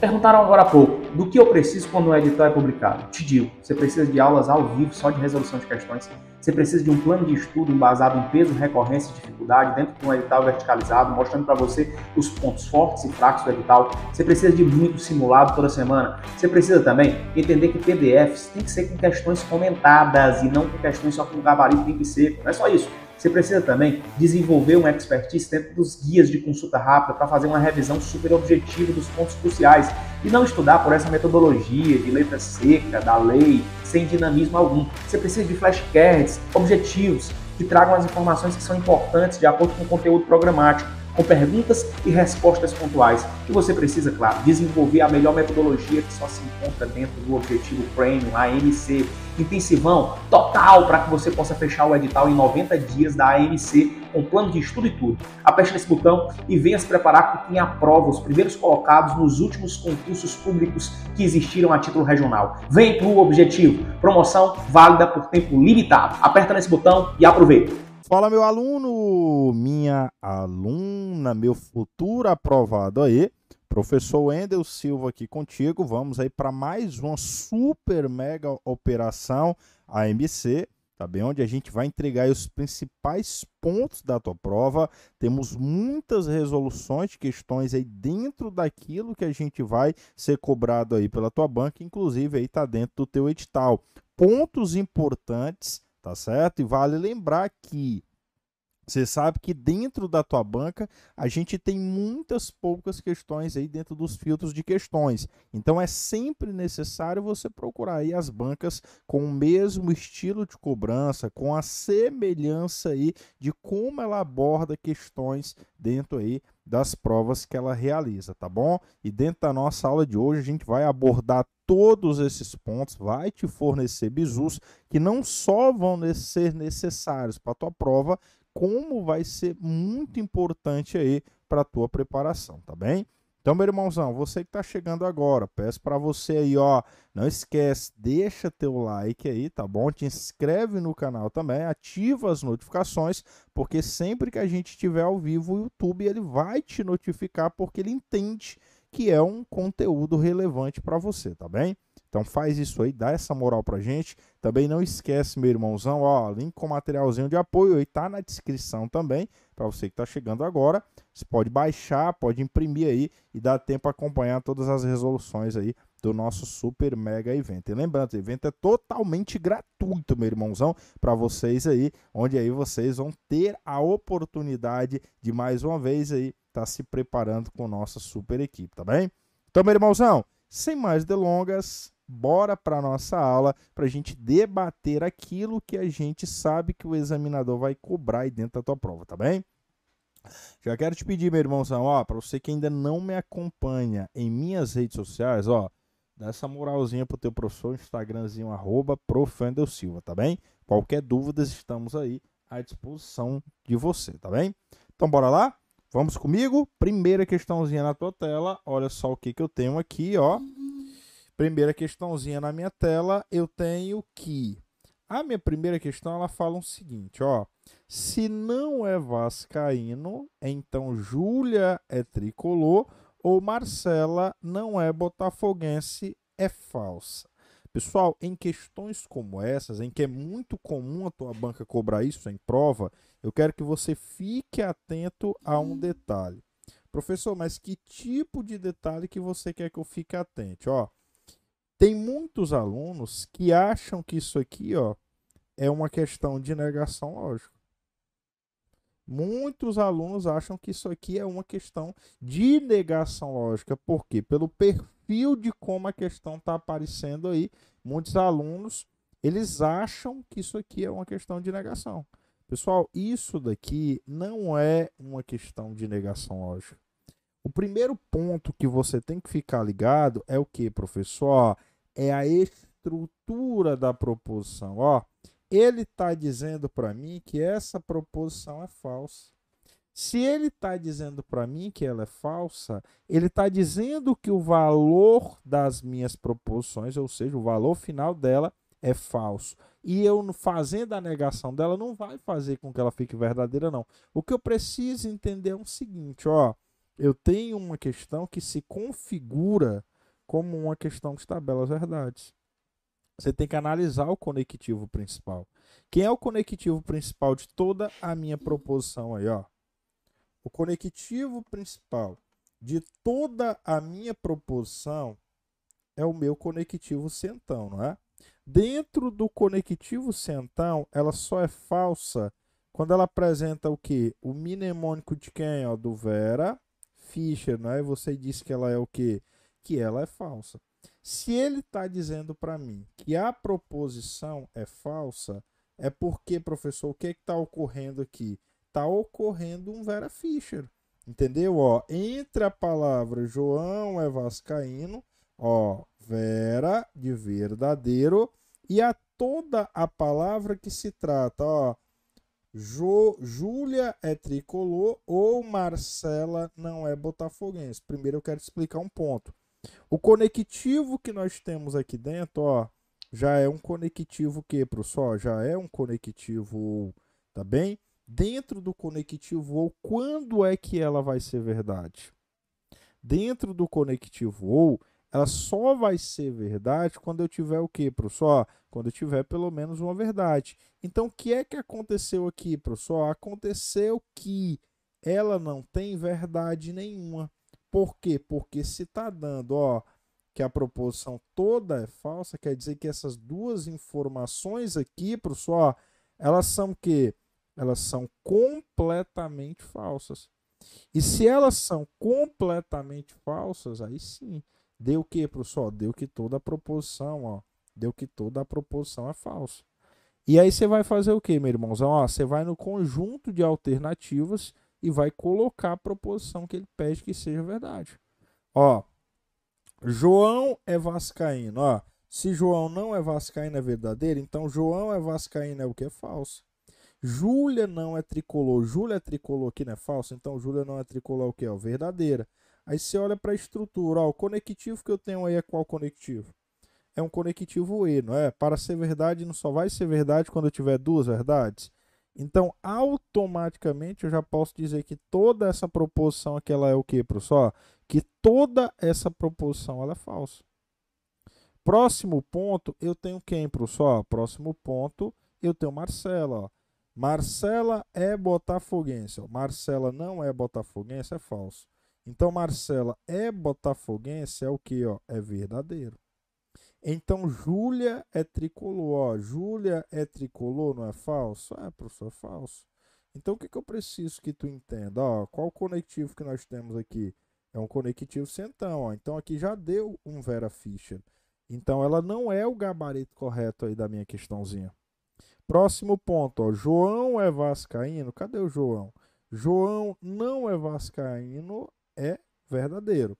Perguntaram agora há pouco, do que eu preciso quando um edital é publicado? Te digo, você precisa de aulas ao vivo só de resolução de questões, você precisa de um plano de estudo embasado em peso, recorrência e dificuldade dentro de um edital verticalizado, mostrando para você os pontos fortes e fracos do edital. Você precisa de muito simulado toda semana. Você precisa também entender que PDFs tem que ser com questões comentadas e não com questões só com gabarito limpo e seco. Não é só isso. Você precisa também desenvolver uma expertise dentro dos guias de consulta rápida para fazer uma revisão super objetiva dos pontos cruciais e não estudar por essa metodologia de letra seca, da lei, sem dinamismo algum. Você precisa de flashcards objetivos que tragam as informações que são importantes de acordo com o conteúdo programático com perguntas e respostas pontuais. E você precisa, claro, desenvolver a melhor metodologia que só se encontra dentro do Objetivo Premium, AMC. Intensivão total para que você possa fechar o edital em 90 dias da AMC com plano de estudo e tudo. Aperte nesse botão e venha se preparar com quem aprova os primeiros colocados nos últimos concursos públicos que existiram a título regional. Vem para o Objetivo. Promoção válida por tempo limitado. Aperta nesse botão e aproveita. Fala, meu aluno, minha aluna, meu futuro aprovado aí. Professor Wendel Silva aqui contigo. Vamos aí para mais uma super mega operação AMC, tá bem? Onde a gente vai entregar os principais pontos da tua prova. Temos muitas resoluções de questões aí dentro daquilo que a gente vai ser cobrado aí pela tua banca, inclusive aí tá dentro do teu edital. Pontos importantes tá certo? E vale lembrar que você sabe que dentro da tua banca a gente tem muitas poucas questões aí dentro dos filtros de questões. Então é sempre necessário você procurar aí as bancas com o mesmo estilo de cobrança, com a semelhança aí de como ela aborda questões dentro aí das provas que ela realiza, tá bom? E dentro da nossa aula de hoje a gente vai abordar todos esses pontos, vai te fornecer bizus que não só vão ser necessários para a tua prova, como vai ser muito importante aí para a tua preparação, tá bem? Então, meu irmãozão, você que está chegando agora, peço para você aí, ó, não esquece, deixa teu like aí, tá bom? Te inscreve no canal também, ativa as notificações, porque sempre que a gente estiver ao vivo, o YouTube ele vai te notificar porque ele entende que é um conteúdo relevante para você, tá bem? Então faz isso aí, dá essa moral pra gente. Também não esquece, meu irmãozão, ó, link com materialzinho de apoio aí tá na descrição também, para você que tá chegando agora. Você pode baixar, pode imprimir aí e dar tempo a acompanhar todas as resoluções aí do nosso super mega evento. E lembrando, o evento é totalmente gratuito, meu irmãozão, para vocês aí, onde aí vocês vão ter a oportunidade de mais uma vez aí estar tá se preparando com nossa super equipe, tá bem? Então, meu irmãozão, sem mais delongas, bora para a nossa aula para a gente debater aquilo que a gente sabe que o examinador vai cobrar aí dentro da tua prova, tá bem? Já quero te pedir, meu irmãozão, ó, para você que ainda não me acompanha em minhas redes sociais, ó, dá essa moralzinha pro teu professor, Instagramzinho, arroba Silva, tá bem? Qualquer dúvida, estamos aí à disposição de você, tá bem? Então, bora lá? Vamos comigo? Primeira questãozinha na tua tela, olha só o que, que eu tenho aqui, ó. Primeira questãozinha na minha tela, eu tenho que a minha primeira questão ela fala o seguinte, ó: se não é vascaíno, então Júlia é tricolor ou Marcela não é botafoguense, é falsa. Pessoal, em questões como essas, em que é muito comum a tua banca cobrar isso em prova, eu quero que você fique atento a um detalhe. Professor, mas que tipo de detalhe que você quer que eu fique atento? Ó, tem muitos alunos que acham que isso aqui, ó, é uma questão de negação lógica. Muitos alunos acham que isso aqui é uma questão de negação lógica. Por quê? Pelo perfil de como a questão está aparecendo aí, muitos alunos eles acham que isso aqui é uma questão de negação. Pessoal, isso daqui não é uma questão de negação lógica. O primeiro ponto que você tem que ficar ligado é o que, professor? É a estrutura da proposição. Ó, ele está dizendo para mim que essa proposição é falsa. Se ele está dizendo para mim que ela é falsa, ele está dizendo que o valor das minhas proposições, ou seja, o valor final dela, é falso. E eu fazendo a negação dela não vai fazer com que ela fique verdadeira, não. O que eu preciso entender é o seguinte, ó. Eu tenho uma questão que se configura como uma questão que tabela as verdades. Você tem que analisar o conectivo principal. Quem é o conectivo principal de toda a minha proposição aí, ó? O conectivo principal de toda a minha proposição é o meu conectivo centão, não é? Dentro do conectivo centão, ela só é falsa quando ela apresenta o que? O mnemônico de quem? Ó, do Vera Fischer, não é? Você disse que ela é o que? Que ela é falsa. Se ele está dizendo para mim que a proposição é falsa, é porque, professor, o que está ocorrendo aqui? Está ocorrendo um Vera Fischer. Entendeu? Ó, entre a palavra João é vascaíno, ó, Vera de verdadeiro e a toda a palavra que se trata, ó, jo, Júlia é tricolor ou Marcela não é botafoguense. Primeiro eu quero explicar um ponto. O conectivo que nós temos aqui dentro, ó, já é um conectivo que, professor? Já é um conectivo, tá bem? Dentro do conectivo ou, quando é que ela vai ser verdade? Dentro do conectivo ou, ela só vai ser verdade quando eu tiver o quê, professor? Quando eu tiver pelo menos uma verdade. Então, o que é que aconteceu aqui, professor? Aconteceu que ela não tem verdade nenhuma. Por quê? Porque se está dando, ó, que a proposição toda é falsa, quer dizer que essas duas informações aqui, professor, elas são que elas são completamente falsas. E se elas são completamente falsas, aí sim, Deu o que, professor? Deu que toda a proposição, ó. Deu que toda a proposição é falsa. E aí você vai fazer o que, meu irmãozão? Ó, você vai no conjunto de alternativas e vai colocar a proposição que ele pede que seja verdade. Ó, João é vascaíno, ó. Se João não é vascaíno é verdadeiro, então João é vascaíno é o que é falso. Júlia não é tricolor. Júlia é tricolor aqui não é falso, então Júlia não é tricolor é o que é? verdadeira. Aí você olha para a estrutura, ó, o conectivo que eu tenho aí é qual conectivo? É um conectivo E, não é? Para ser verdade, não só vai ser verdade quando eu tiver duas verdades. Então, automaticamente eu já posso dizer que toda essa proposição aqui ela é o que, professor? Que toda essa proposição ela é falsa. Próximo ponto, eu tenho quem, professor? Próximo ponto, eu tenho Marcela. Marcela é botafoguense. Marcela não é botafoguense, é falso. Então, Marcela é botafoguense, é o que? É verdadeiro. Então, Júlia é tricolor. Ó. Júlia é tricolor, não é falso? É, professor, é falso. Então, o que, que eu preciso que tu entenda? Ó, qual conectivo que nós temos aqui? É um conectivo centão. Ó. Então, aqui já deu um Vera Fischer. Então, ela não é o gabarito correto aí da minha questãozinha. Próximo ponto. Ó. João é vascaíno. Cadê o João? João não é vascaíno é verdadeiro.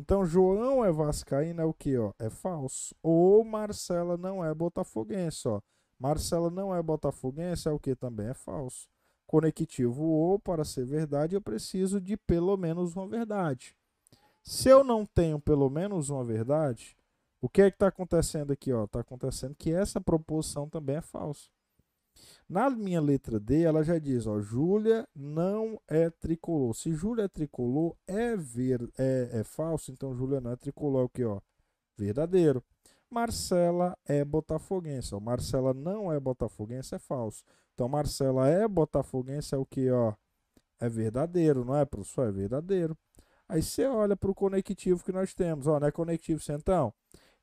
Então, João é vascaíno é o que? Ó? É falso. Ou Marcela não é botafoguense. Ó. Marcela não é botafoguense é o que? Também é falso. Conectivo ou, para ser verdade, eu preciso de pelo menos uma verdade. Se eu não tenho pelo menos uma verdade, o que é que está acontecendo aqui? Está acontecendo que essa proposição também é falsa. Na minha letra D, ela já diz, ó, Júlia não é tricolor. Se Júlia é tricolor, é, ver, é, é falso, então Júlia não é tricolor, é o que, ó? Verdadeiro. Marcela é botafoguense. Ó. Marcela não é botafoguense, é falso. Então, Marcela é botafoguense, é o que, ó? É verdadeiro, não é, professor? É verdadeiro. Aí você olha para o conectivo que nós temos, ó, não é conectivo centão?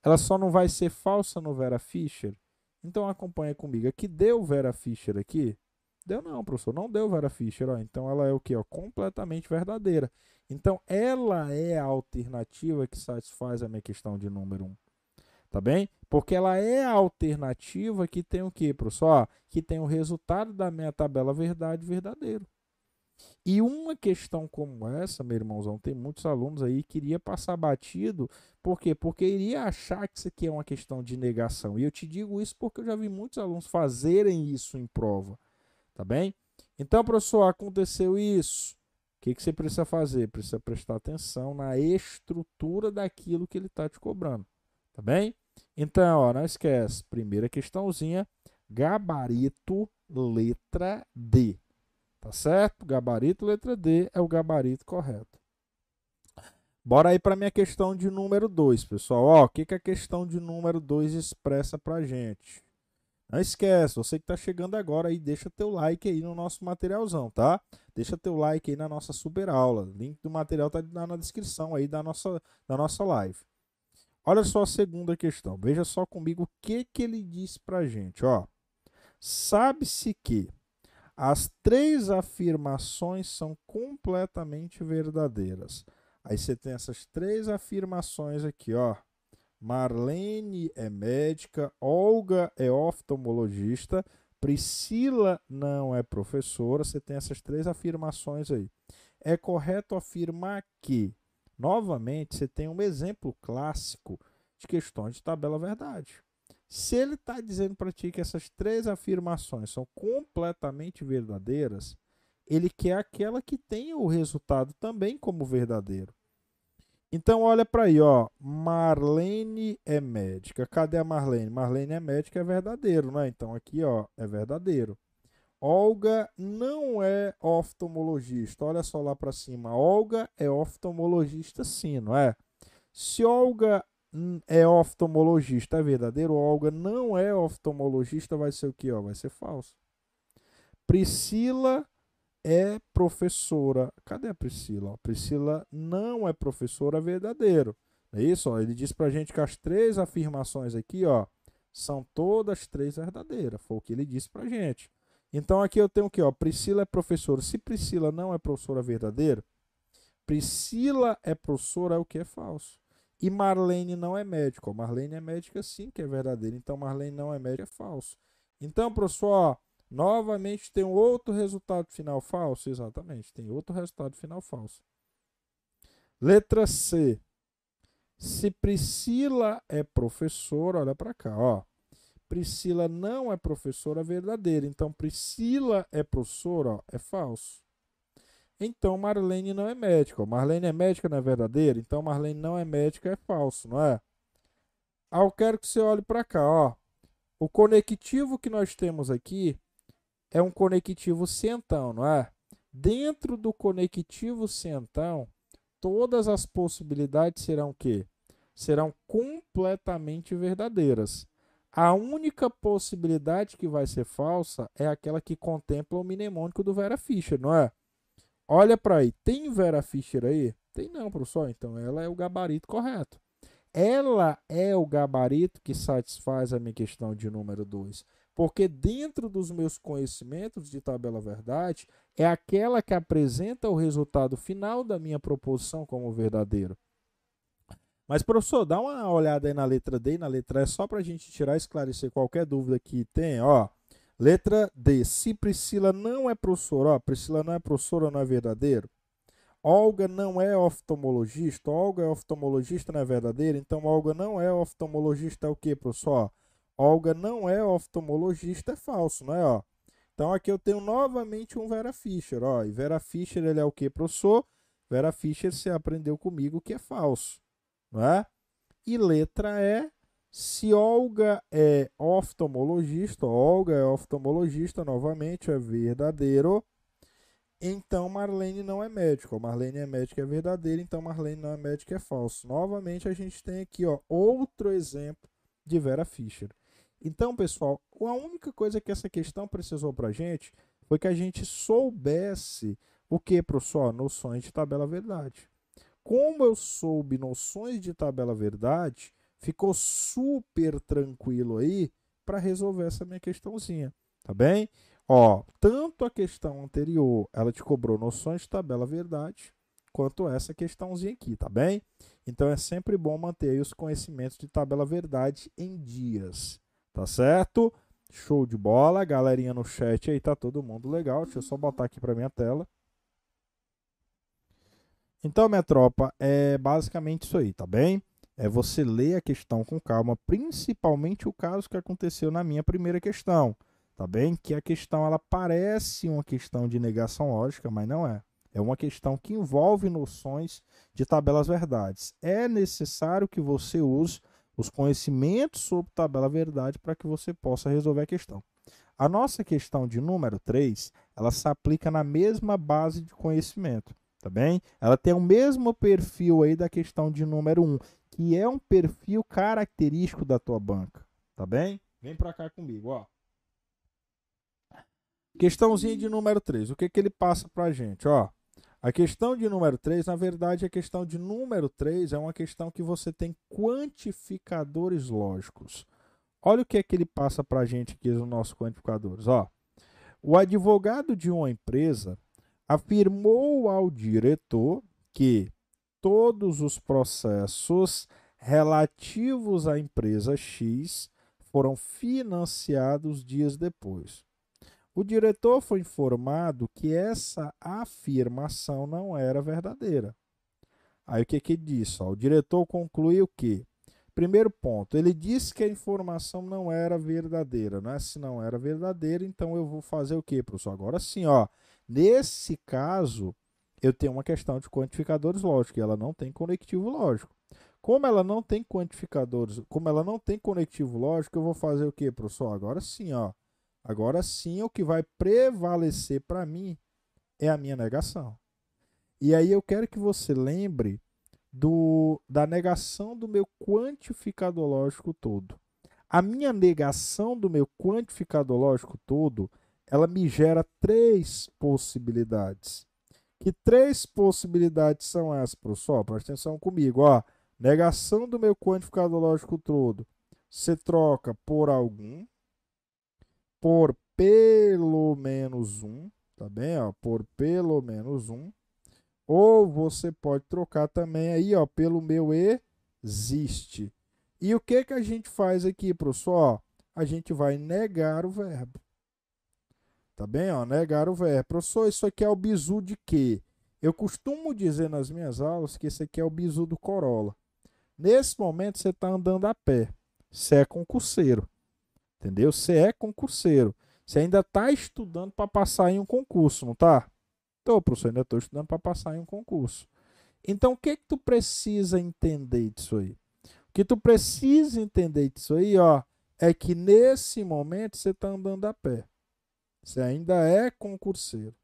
Ela só não vai ser falsa no Vera Fischer então acompanha comigo. Aqui deu Vera Fischer aqui? Deu não, professor. Não deu Vera Fischer. Ó. Então ela é o que? Completamente verdadeira. Então ela é a alternativa que satisfaz a minha questão de número 1. Um. Tá bem? Porque ela é a alternativa que tem o que, professor? Ó, que tem o resultado da minha tabela verdade verdadeiro. E uma questão como essa, meu irmãozão, tem muitos alunos aí que iria passar batido. Por quê? Porque iria achar que isso aqui é uma questão de negação. E eu te digo isso porque eu já vi muitos alunos fazerem isso em prova. Tá bem? Então, professor, aconteceu isso. O que, que você precisa fazer? Precisa prestar atenção na estrutura daquilo que ele está te cobrando. Tá bem? Então, ó, não esquece, primeira questãozinha, gabarito letra D. Tá certo? Gabarito letra D é o gabarito correto. Bora aí para minha questão de número 2, pessoal. Ó, o que, que a questão de número 2 expressa para gente? Não esquece, você que está chegando agora aí, deixa teu like aí no nosso materialzão, tá? Deixa teu like aí na nossa super aula. Link do material tá na descrição aí da nossa, da nossa live. Olha só a segunda questão. Veja só comigo o que, que ele diz para gente, ó. Sabe-se que as três afirmações são completamente verdadeiras. Aí você tem essas três afirmações aqui, ó. Marlene é médica, Olga é oftalmologista, Priscila não é professora. Você tem essas três afirmações aí. É correto afirmar que, novamente, você tem um exemplo clássico de questões de tabela verdade. Se ele está dizendo para ti que essas três afirmações são completamente verdadeiras, ele quer aquela que tenha o resultado também como verdadeiro. Então olha para aí, ó. Marlene é médica. Cadê a Marlene? Marlene é médica, é verdadeiro, né? Então aqui, ó, é verdadeiro. Olga não é oftalmologista. Olha só lá para cima. Olga é oftalmologista sim, não é? Se Olga é oftalmologista, é verdadeiro? Olga não é oftalmologista, vai ser o que? Vai ser falso. Priscila é professora. Cadê a Priscila? Priscila não é professora verdadeiro. É isso? Ó. Ele diz pra gente que as três afirmações aqui, ó, são todas três verdadeiras. Foi o que ele disse pra gente. Então aqui eu tenho o que? Ó, Priscila é professora. Se Priscila não é professora verdadeira, Priscila é professora é o que é falso. E Marlene não é médico. Marlene é médica sim, que é verdadeiro. Então Marlene não é médica é falso. Então, professor, ó, novamente tem outro resultado final falso. Exatamente, tem outro resultado final falso. Letra C. Se Priscila é professora, olha para cá, ó. Priscila não é professora verdadeira. Então, Priscila é professora, ó, é falso. Então Marlene não é médica. Marlene é médica, não é verdadeira? Então Marlene não é médica, é falso, não é? Ah, eu quero que você olhe para cá, ó. O conectivo que nós temos aqui é um conectivo centão, não é? Dentro do conectivo centão, todas as possibilidades serão que serão completamente verdadeiras. A única possibilidade que vai ser falsa é aquela que contempla o mnemônico do Vera Fischer, não é? Olha para aí, tem Vera Fischer aí? Tem não, professor. Então ela é o gabarito correto. Ela é o gabarito que satisfaz a minha questão de número 2. Porque dentro dos meus conhecimentos de tabela verdade, é aquela que apresenta o resultado final da minha proposição como verdadeiro. Mas, professor, dá uma olhada aí na letra D e na letra E, só para a gente tirar e esclarecer qualquer dúvida que tem. Ó, Letra D. Se Priscila não é professora, ó, Priscila não é professora, não é verdadeiro. Olga não é oftalmologista, Olga é oftalmologista, não é verdadeiro. Então, Olga não é oftalmologista, é o que, professor? Olga não é oftalmologista, é falso, não é? Ó? Então, aqui eu tenho novamente um Vera Fischer. Ó, e Vera Fischer, ele é o que, professor? Vera Fischer, você aprendeu comigo que é falso, não é? E letra E, se Olga é oftalmologista, Olga é oftalmologista, novamente, é verdadeiro. Então Marlene não é médico. Marlene é médica é verdadeiro, então Marlene não é médica é falso. Novamente a gente tem aqui ó, outro exemplo de Vera Fischer. Então, pessoal, a única coisa que essa questão precisou para a gente foi que a gente soubesse o que, professor? Noções de tabela verdade. Como eu soube noções de tabela verdade, ficou super tranquilo aí para resolver essa minha questãozinha, tá bem? Ó, tanto a questão anterior, ela te cobrou noções de tabela verdade, quanto essa questãozinha aqui, tá bem? Então é sempre bom manter os conhecimentos de tabela verdade em dias, tá certo? Show de bola, galerinha no chat aí, tá todo mundo legal. Deixa eu só botar aqui para minha tela. Então, minha tropa, é basicamente isso aí, tá bem? É você ler a questão com calma, principalmente o caso que aconteceu na minha primeira questão, tá bem? Que a questão ela parece uma questão de negação lógica, mas não é. É uma questão que envolve noções de tabelas verdades. É necessário que você use os conhecimentos sobre tabela verdade para que você possa resolver a questão. A nossa questão de número 3, ela se aplica na mesma base de conhecimento, tá bem? Ela tem o mesmo perfil aí da questão de número 1, que é um perfil característico da tua banca, tá bem? Vem para cá comigo, ó. Questãozinha de número 3. O que, que ele passa para a gente? Ó, a questão de número 3, na verdade, a questão de número 3 é uma questão que você tem quantificadores lógicos. Olha o que é que ele passa para a gente aqui nos nossos quantificadores. Ó, o advogado de uma empresa afirmou ao diretor que todos os processos relativos à empresa X foram financiados dias depois. O diretor foi informado que essa afirmação não era verdadeira. Aí o que, que ele disse? O diretor concluiu que, primeiro ponto, ele disse que a informação não era verdadeira. Né? Se não era verdadeira, então eu vou fazer o quê, professor? Agora sim, ó, nesse caso, eu tenho uma questão de quantificadores lógicos, e ela não tem conectivo lógico. Como ela não tem quantificadores, como ela não tem conectivo lógico, eu vou fazer o quê, professor? Agora sim, ó. Agora sim, o que vai prevalecer para mim é a minha negação. E aí eu quero que você lembre do, da negação do meu quantificador lógico todo. A minha negação do meu quantificador lógico todo, ela me gera três possibilidades. Que três possibilidades são essas, professor? Presta atenção comigo. Ó. Negação do meu quantificador lógico todo. Você troca por algum, por pelo menos um, tá bem? Ó, por pelo menos um. Ou você pode trocar também aí, ó, pelo meu existe. E o que que a gente faz aqui, professor? A gente vai negar o verbo. Tá bem? Ó, negar o verbo. Professor, isso aqui é o bizu de quê? Eu costumo dizer nas minhas aulas que esse aqui é o bizu do Corolla. Nesse momento você está andando a pé. Você é concurseiro. Entendeu? Você é concurseiro. Você ainda está estudando para passar em um concurso, não tá? Então, professor, ainda estou estudando para passar em um concurso. Então, o que que tu precisa entender disso aí? O que tu precisa entender disso aí, ó, é que nesse momento você está andando a pé. Você ainda é concurseiro.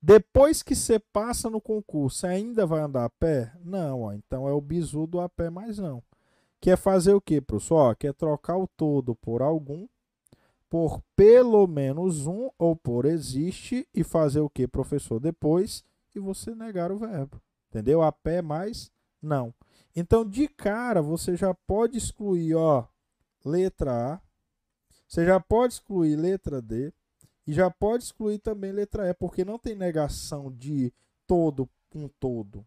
Depois que você passa no concurso, você ainda vai andar a pé? Não, ó, então é o bizu do a pé mais não. Quer fazer o que, professor? Quer trocar o todo por algum, por pelo menos um ou por existe e fazer o que, professor? Depois e você negar o verbo. Entendeu? A pé mais não. Então, de cara, você já pode excluir, ó, letra A, você já pode excluir letra D e já pode excluir também letra E, porque não tem negação de todo um todo.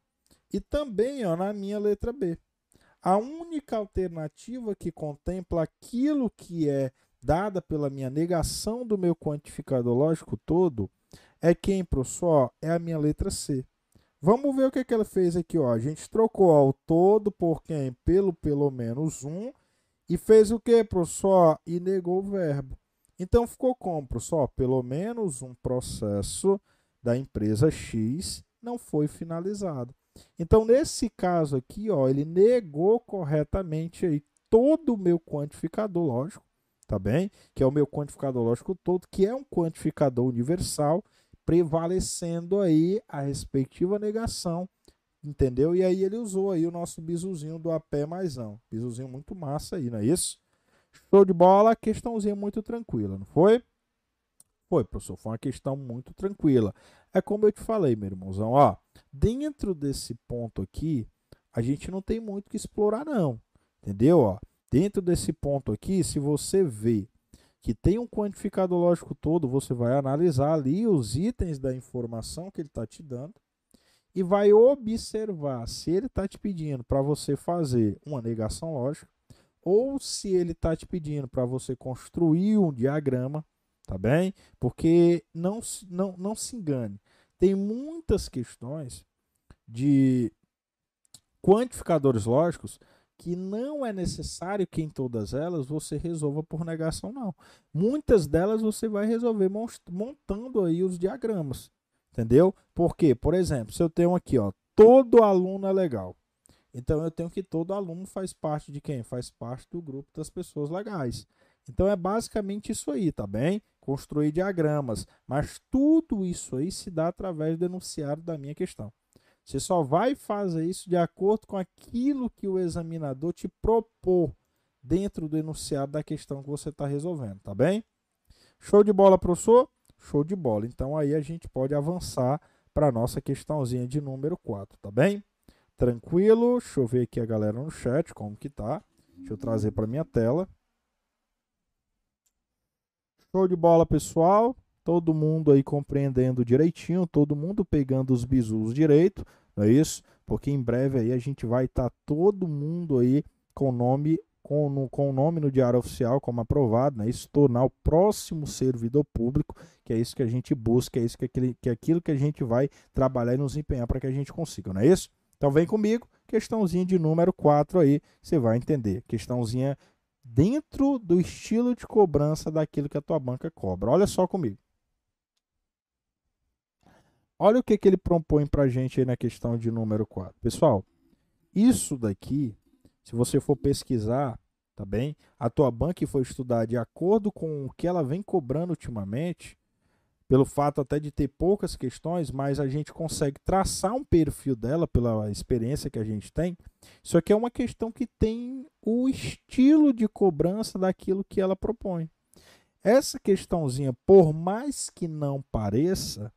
E também, ó, na minha letra B. A única alternativa que contempla aquilo que é dada pela minha negação do meu quantificador lógico todo é quem, professor? É a minha letra C. Vamos ver o que, que ela fez aqui. Ó. A gente trocou ó, o todo por quem? Pelo pelo menos um. E fez o que, professor? E negou o verbo. Então ficou como, professor? Pelo menos um processo da empresa X não foi finalizado. Então, nesse caso aqui, ó, ele negou corretamente aí todo o meu quantificador lógico, tá bem? Que é o meu quantificador lógico todo, que é um quantificador universal, prevalecendo aí a respectiva negação, entendeu? E aí ele usou aí o nosso bizuzinho do a pé mais não. Bizuzinho muito massa aí, não é isso? Show de bola, questãozinha muito tranquila, não foi? Foi, professor, foi uma questão muito tranquila. É como eu te falei, meu irmãozão, ó, dentro desse ponto aqui, a gente não tem muito que explorar não, entendeu? Ó, dentro desse ponto aqui, se você vê que tem um quantificador lógico todo, você vai analisar ali os itens da informação que ele está te dando e vai observar se ele está te pedindo para você fazer uma negação lógica ou se ele está te pedindo para você construir um diagrama tá bem? Porque não, não, não se engane, tem muitas questões de quantificadores lógicos que não é necessário que em todas elas você resolva por negação, não. Muitas delas você vai resolver montando aí os diagramas, entendeu? Porque, por exemplo, se eu tenho aqui, ó, todo aluno é legal. Então eu tenho que todo aluno faz parte de quem? Faz parte do grupo das pessoas legais. Então é basicamente isso aí, tá bem? Construir diagramas, mas tudo isso aí se dá através do enunciado da minha questão. Você só vai fazer isso de acordo com aquilo que o examinador te propor dentro do enunciado da questão que você está resolvendo, tá bem? Show de bola, professor? Show de bola. Então aí a gente pode avançar para a nossa questãozinha de número 4, tá bem? Tranquilo? Deixa eu ver aqui a galera no chat como que tá. Deixa eu trazer para minha tela. Show de bola, pessoal. Todo mundo aí compreendendo direitinho, todo mundo pegando os bisus direito, não é isso? Porque em breve aí a gente vai estar tá todo mundo aí com nome com, no, com o nome no Diário Oficial como aprovado, né? isso tornar o próximo servidor público, que é isso que a gente busca, é isso que, aquele, que é aquilo que a gente vai trabalhar e nos empenhar para que a gente consiga, não é isso? Então vem comigo, questãozinha de número 4 aí, você vai entender. Questãozinha dentro do estilo de cobrança daquilo que a tua banca cobra. Olha só comigo. Olha o que, que ele propõe para a gente aí na questão de número 4. Pessoal, isso daqui se você for pesquisar, tá bem? A tua banca foi estudar de acordo com o que ela vem cobrando ultimamente, pelo fato até de ter poucas questões, mas a gente consegue traçar um perfil dela pela experiência que a gente tem. Isso aqui é uma questão que tem o estilo de cobrança daquilo que ela propõe. Essa questãozinha, por mais que não pareça,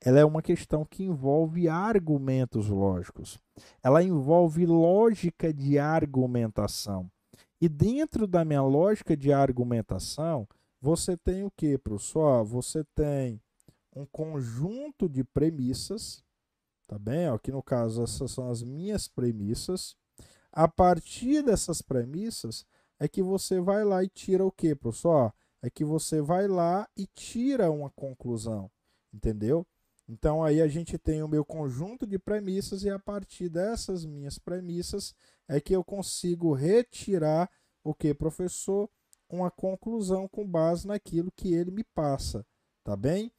ela é uma questão que envolve argumentos lógicos. Ela envolve lógica de argumentação. E dentro da minha lógica de argumentação, você tem o que, professor? Você tem um conjunto de premissas, tá bem? Aqui no caso, essas são as minhas premissas. A partir dessas premissas é que você vai lá e tira o que, professor? É que você vai lá e tira uma conclusão, entendeu? Então aí a gente tem o meu conjunto de premissas e a partir dessas minhas premissas é que eu consigo retirar o que professor uma conclusão com base naquilo que ele me passa, tá bem?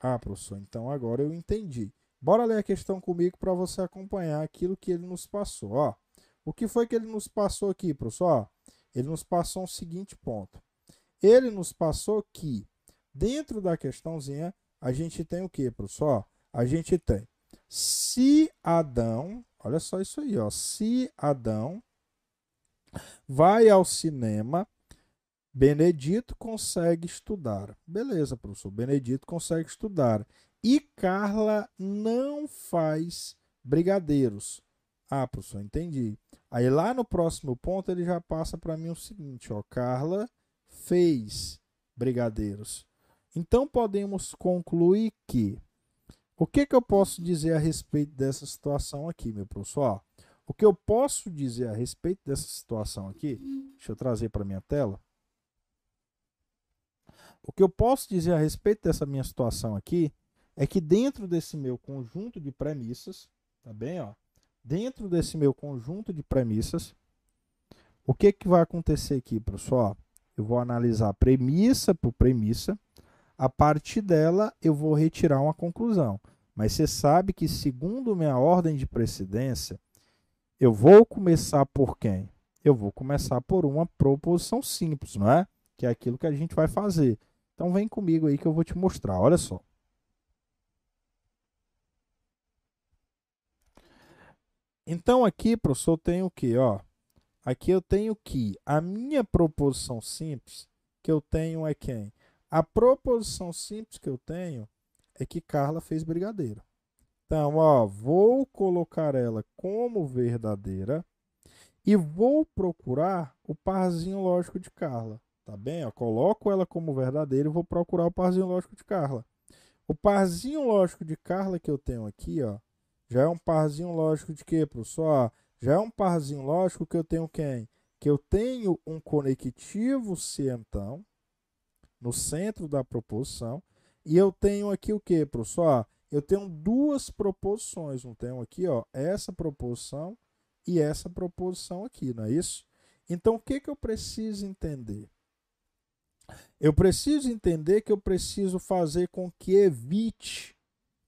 Ah, professor, então agora eu entendi. Bora ler a questão comigo para você acompanhar aquilo que ele nos passou, ó. O que foi que ele nos passou aqui, professor? Ele nos passou um seguinte ponto. Ele nos passou que dentro da questãozinha a gente tem o que, professor? A gente tem se Adão, olha só isso aí, ó, se Adão vai ao cinema, Benedito consegue estudar. Beleza, professor, Benedito consegue estudar. E Carla não faz brigadeiros. Ah, professor, entendi. Aí lá no próximo ponto ele já passa para mim o seguinte, ó, Carla fez brigadeiros. Então podemos concluir que o que, que eu posso dizer a respeito dessa situação aqui, meu professor? O que eu posso dizer a respeito dessa situação aqui, deixa eu trazer para minha tela. O que eu posso dizer a respeito dessa minha situação aqui é que dentro desse meu conjunto de premissas, tá bem, ó? Dentro desse meu conjunto de premissas, o que que vai acontecer aqui, professor? Eu vou analisar premissa por premissa a partir dela eu vou retirar uma conclusão. Mas você sabe que, segundo minha ordem de precedência, eu vou começar por quem? Eu vou começar por uma proposição simples, não é? Que é aquilo que a gente vai fazer. Então vem comigo aí que eu vou te mostrar. Olha só. Então aqui, professor, eu tenho o quê? Ó, aqui eu tenho que a minha proposição simples que eu tenho é quem? A proposição simples que eu tenho é que Carla fez brigadeiro. Então, ó, vou colocar ela como verdadeira e vou procurar o parzinho lógico de Carla. Tá bem? Ó, coloco ela como verdadeira e vou procurar o parzinho lógico de Carla. O parzinho lógico de Carla que eu tenho aqui, ó, já é um parzinho lógico de quê, professor? Já é um parzinho lógico que eu tenho quem? Que eu tenho um conectivo cientão, no centro da proposição. E eu tenho aqui o que, professor? Eu tenho duas proposições. Não tenho aqui, ó, essa proposição e essa proposição aqui, não é isso? Então, o que, que eu preciso entender? Eu preciso entender que eu preciso fazer com que evite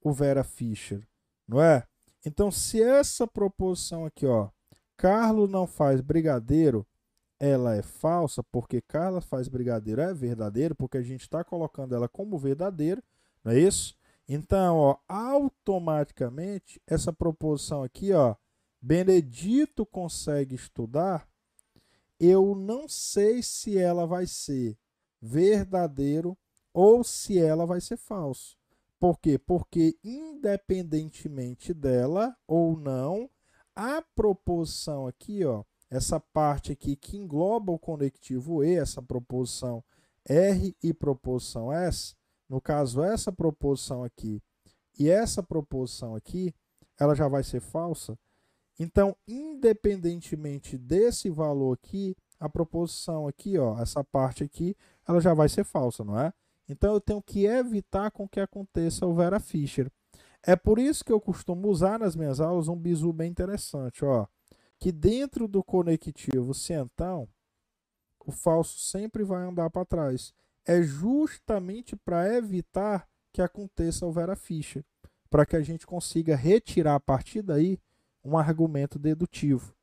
o Vera Fischer, não é? Então, se essa proposição aqui, ó, Carlos não faz brigadeiro, ela é falsa, porque Carla faz brigadeiro é verdadeiro, porque a gente está colocando ela como verdadeiro, não é isso? Então, ó, automaticamente, essa proposição aqui, ó, Benedito consegue estudar, eu não sei se ela vai ser verdadeiro ou se ela vai ser falso. Por quê? Porque independentemente dela ou não, a proposição aqui, ó, essa parte aqui que engloba o conectivo E, essa proposição R e proposição S, no caso essa proposição aqui e essa proposição aqui, ela já vai ser falsa. Então, independentemente desse valor aqui, a proposição aqui, ó, essa parte aqui, ela já vai ser falsa, não é? Então eu tenho que evitar com que aconteça o Vera Fischer. É por isso que eu costumo usar nas minhas aulas um bizu bem interessante, ó, que dentro do conectivo então o falso sempre vai andar para trás. É justamente para evitar que aconteça o Vera Fischer, para que a gente consiga retirar a partir daí um argumento dedutivo.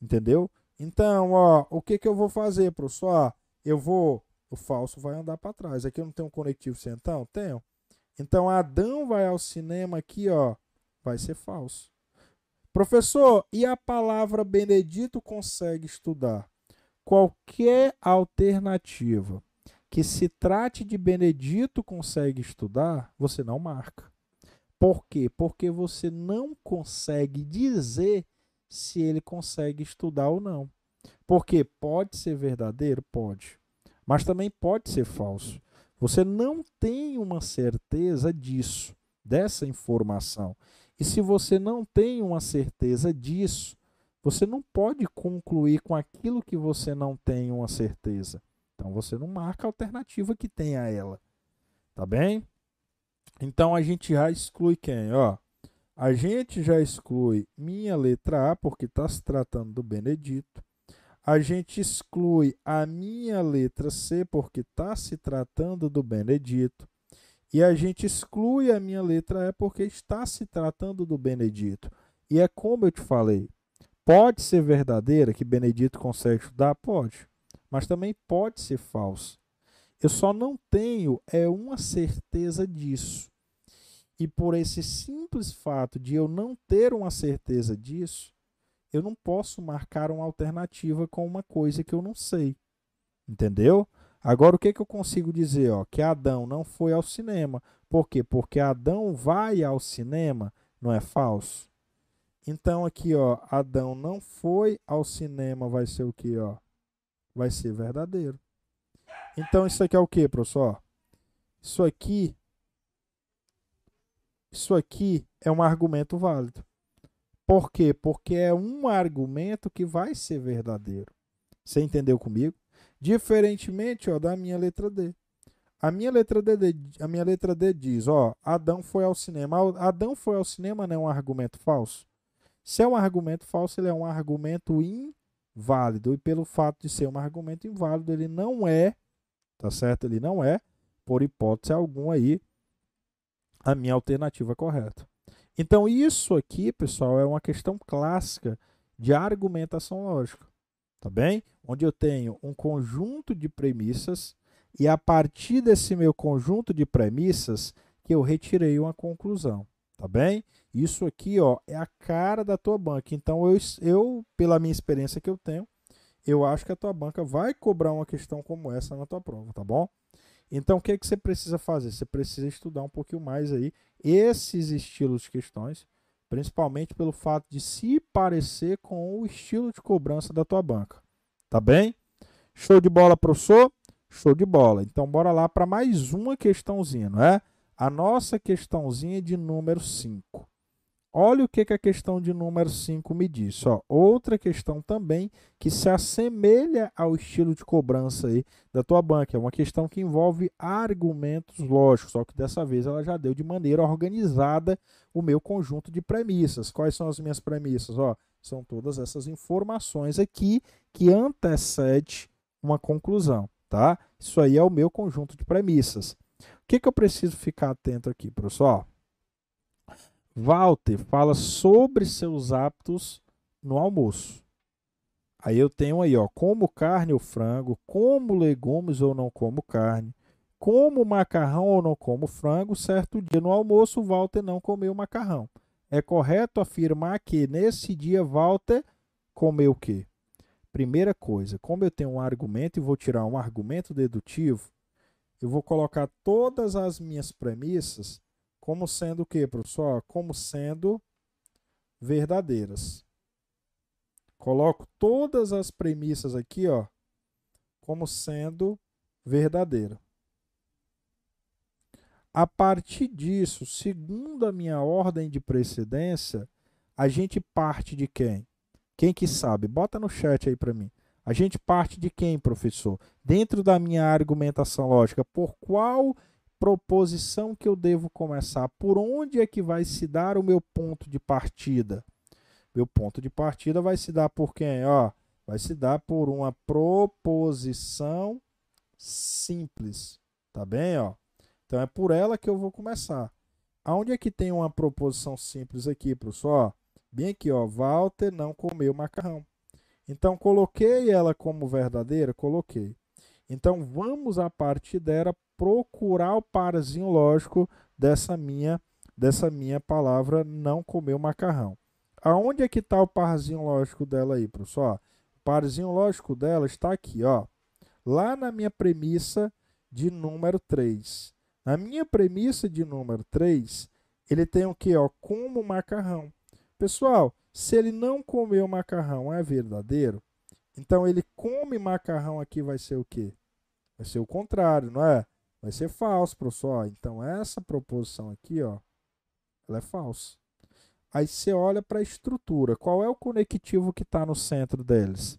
Entendeu? Então, ó, o que, que eu vou fazer, professor? Eu vou o falso vai andar para trás. Aqui eu não tenho um conectivo central? Tenho. Então Adão vai ao cinema aqui, ó, vai ser falso. Professor, e a palavra Benedito consegue estudar? Qualquer alternativa que se trate de Benedito consegue estudar, você não marca. Por quê? Porque você não consegue dizer se ele consegue estudar ou não. Porque pode ser verdadeiro? Pode mas também pode ser falso. Você não tem uma certeza disso, dessa informação. E se você não tem uma certeza disso, você não pode concluir com aquilo que você não tem uma certeza. Então você não marca a alternativa que tem a ela. Tá bem? Então a gente já exclui quem? Ó, a gente já exclui minha letra A, porque está se tratando do Benedito a gente exclui a minha letra C porque está se tratando do Benedito. E a gente exclui a minha letra E porque está se tratando do Benedito. E é como eu te falei, pode ser verdadeira que Benedito consegue estudar? Pode. Mas também pode ser falso. Eu só não tenho é uma certeza disso. E por esse simples fato de eu não ter uma certeza disso, eu não posso marcar uma alternativa com uma coisa que eu não sei. Entendeu? Agora, o que, que eu consigo dizer? Ó, que Adão não foi ao cinema. Por quê? Porque Adão vai ao cinema, não é falso? Então, aqui, ó, Adão não foi ao cinema, vai ser o que? Ó? Vai ser verdadeiro. Então, isso aqui é o que, professor? Isso aqui, isso aqui é um argumento válido. Por quê? Porque é um argumento que vai ser verdadeiro. Você entendeu comigo? Diferentemente ó, da minha letra D. A minha letra D, a minha letra D diz, ó, Adão foi ao cinema. Adão foi ao cinema não é um argumento falso? Se é um argumento falso, ele é um argumento inválido. E pelo fato de ser um argumento inválido, ele não é, tá certo? Ele não é, por hipótese alguma aí, a minha alternativa correta. Então, isso aqui, pessoal, é uma questão clássica de argumentação lógica, tá bem? Onde eu tenho um conjunto de premissas e a partir desse meu conjunto de premissas que eu retirei uma conclusão, tá bem? Isso aqui, ó, é a cara da tua banca. Então, eu, eu pela minha experiência que eu tenho, eu acho que a tua banca vai cobrar uma questão como essa na tua prova, tá bom? Então, o que, é que você precisa fazer? Você precisa estudar um pouquinho mais aí esses estilos de questões, principalmente pelo fato de se parecer com o estilo de cobrança da tua banca. Tá bem? Show de bola, professor? Show de bola. Então, bora lá para mais uma questãozinha, não é? A nossa questãozinha de número 5. Olha o que, que a questão de número 5 me diz. Ó, outra questão também que se assemelha ao estilo de cobrança aí da tua banca. É uma questão que envolve argumentos lógicos, só que dessa vez ela já deu de maneira organizada o meu conjunto de premissas. Quais são as minhas premissas? Ó, são todas essas informações aqui que antecede uma conclusão. Tá? Isso aí é o meu conjunto de premissas. O que, que eu preciso ficar atento aqui, professor? Walter fala sobre seus hábitos no almoço. Aí eu tenho aí, ó, como carne ou frango, como legumes ou não como carne, como macarrão ou não como frango, certo dia no almoço Walter não comeu macarrão. É correto afirmar que nesse dia Walter comeu o quê? Primeira coisa, como eu tenho um argumento e vou tirar um argumento dedutivo, eu vou colocar todas as minhas premissas como sendo o quê, professor? Como sendo verdadeiras. Coloco todas as premissas aqui, ó, como sendo verdadeira. A partir disso, segundo a minha ordem de precedência, a gente parte de quem? Quem que sabe? Bota no chat aí para mim. A gente parte de quem, professor? Dentro da minha argumentação lógica, por qual proposição que eu devo começar? Por onde é que vai se dar o meu ponto de partida? Meu ponto de partida vai se dar por quem? Ó, vai se dar por uma proposição simples, tá bem, ó? Então é por ela que eu vou começar. Aonde é que tem uma proposição simples aqui, professor? Bem aqui, ó, Walter não comeu macarrão. Então, coloquei ela como verdadeira? Coloquei. Então, vamos, a partir dela, procurar o parzinho lógico dessa minha, dessa minha palavra não comer o macarrão. Aonde é que está o parzinho lógico dela aí, professor? O parzinho lógico dela está aqui, ó. Lá na minha premissa de número 3. Na minha premissa de número 3, ele tem o que? Como macarrão. Pessoal, se ele não comeu macarrão, é verdadeiro? Então ele come macarrão aqui vai ser o quê? Vai ser o contrário, não é? Vai ser falso, professor. Então essa proposição aqui, ó, ela é falsa. Aí você olha para a estrutura. Qual é o conectivo que está no centro deles?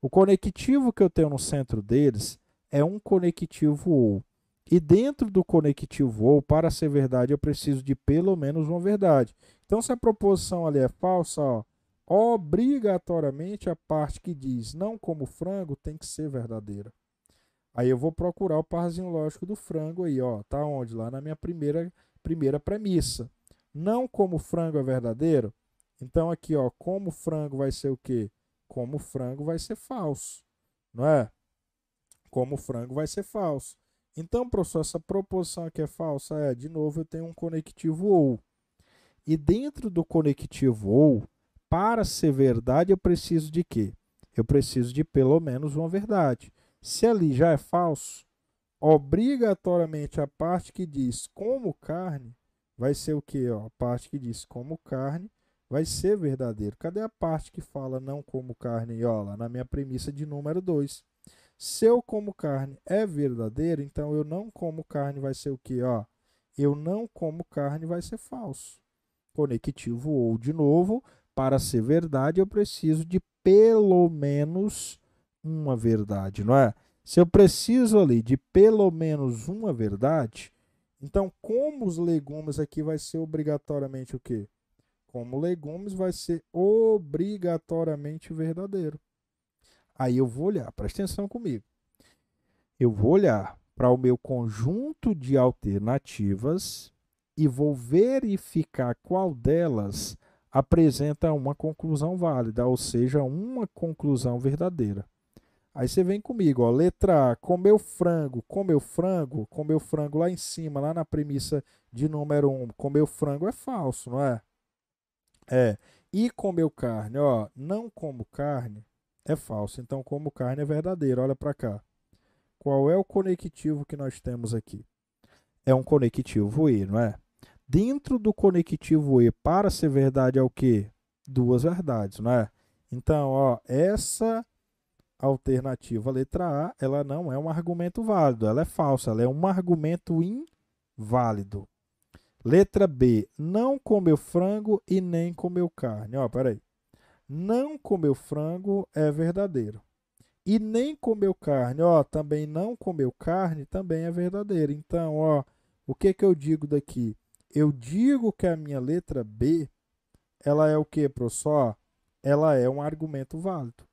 O conectivo que eu tenho no centro deles é um conectivo OU. E dentro do conectivo OU, para ser verdade, eu preciso de pelo menos uma verdade. Então, se a proposição ali é falsa, ó, obrigatoriamente a parte que diz não como frango tem que ser verdadeira. Aí eu vou procurar o parzinho lógico do frango aí, ó, tá onde? Lá na minha primeira, primeira premissa. Não como frango é verdadeiro, então aqui, ó, como frango vai ser o quê? Como frango vai ser falso, não é? Como frango vai ser falso. Então, professor, essa proposição aqui é falsa? É, de novo, eu tenho um conectivo ou. E dentro do conectivo ou, para ser verdade, eu preciso de quê? Eu preciso de pelo menos uma verdade. Se ali já é falso, obrigatoriamente a parte que diz como carne vai ser o quê? Ó? A parte que diz como carne vai ser verdadeiro. Cadê a parte que fala não como carne? Ó, na minha premissa de número 2. Se eu como carne é verdadeiro, então eu não como carne vai ser o quê? Ó, eu não como carne vai ser falso conectivo ou de novo, para ser verdade, eu preciso de pelo menos uma verdade, não é? Se eu preciso ali de pelo menos uma verdade, então como os legumes aqui vai ser obrigatoriamente o quê? Como legumes vai ser obrigatoriamente verdadeiro. Aí eu vou olhar, presta atenção comigo. Eu vou olhar para o meu conjunto de alternativas e vou verificar qual delas apresenta uma conclusão válida, ou seja, uma conclusão verdadeira. Aí você vem comigo, ó, letra A, comeu frango, comeu frango, comeu frango lá em cima, lá na premissa de número 1, comeu frango é falso, não é? É. E comeu carne, ó, não como carne é falso, então como carne é verdadeiro. Olha para cá. Qual é o conectivo que nós temos aqui? É um conectivo E, não é? Dentro do conectivo E, para ser verdade, é o quê? Duas verdades, não é? Então, ó, essa alternativa, letra A, ela não é um argumento válido, ela é falsa, ela é um argumento inválido. Letra B, não comeu frango e nem comeu carne. Ó, peraí. Não comeu frango é verdadeiro. E nem comeu carne, ó, também não comeu carne, também é verdadeiro. Então, ó, o que que eu digo daqui? eu digo que a minha letra B, ela é o que, professor? Ela é um argumento válido.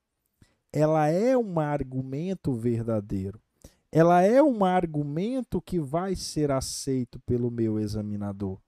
Ela é um argumento verdadeiro. Ela é um argumento que vai ser aceito pelo meu examinador.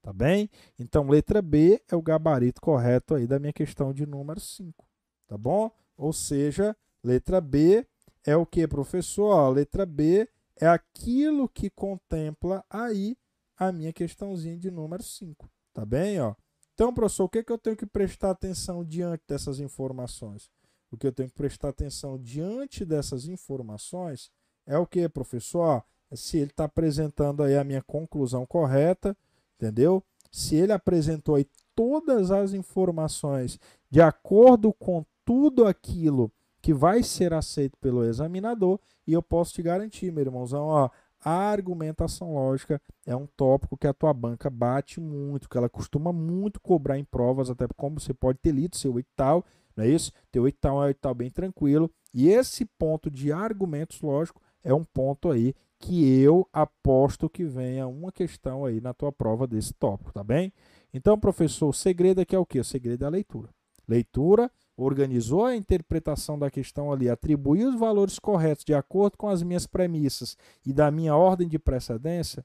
Tá bem? Então, letra B é o gabarito correto aí da minha questão de número 5. Tá bom? Ou seja, letra B é o que, professor? Ó, letra B é aquilo que contempla aí a minha questãozinha de número 5. Tá bem? Ó? Então, professor, o que, é que eu tenho que prestar atenção diante dessas informações? O que eu tenho que prestar atenção diante dessas informações é o que, professor? É se ele está apresentando aí a minha conclusão correta, entendeu? Se ele apresentou aí todas as informações de acordo com tudo aquilo que vai ser aceito pelo examinador, e eu posso te garantir, meu irmãozão, ó, a argumentação lógica é um tópico que a tua banca bate muito, que ela costuma muito cobrar em provas, até como você pode ter lido seu tal, não é isso? Teu tal é tal bem tranquilo. E esse ponto de argumentos lógicos é um ponto aí que eu aposto que venha uma questão aí na tua prova desse tópico, tá bem? Então, professor, o segredo aqui é o quê? O segredo é a leitura. Leitura, organizou a interpretação da questão ali, atribuiu os valores corretos de acordo com as minhas premissas e da minha ordem de precedência,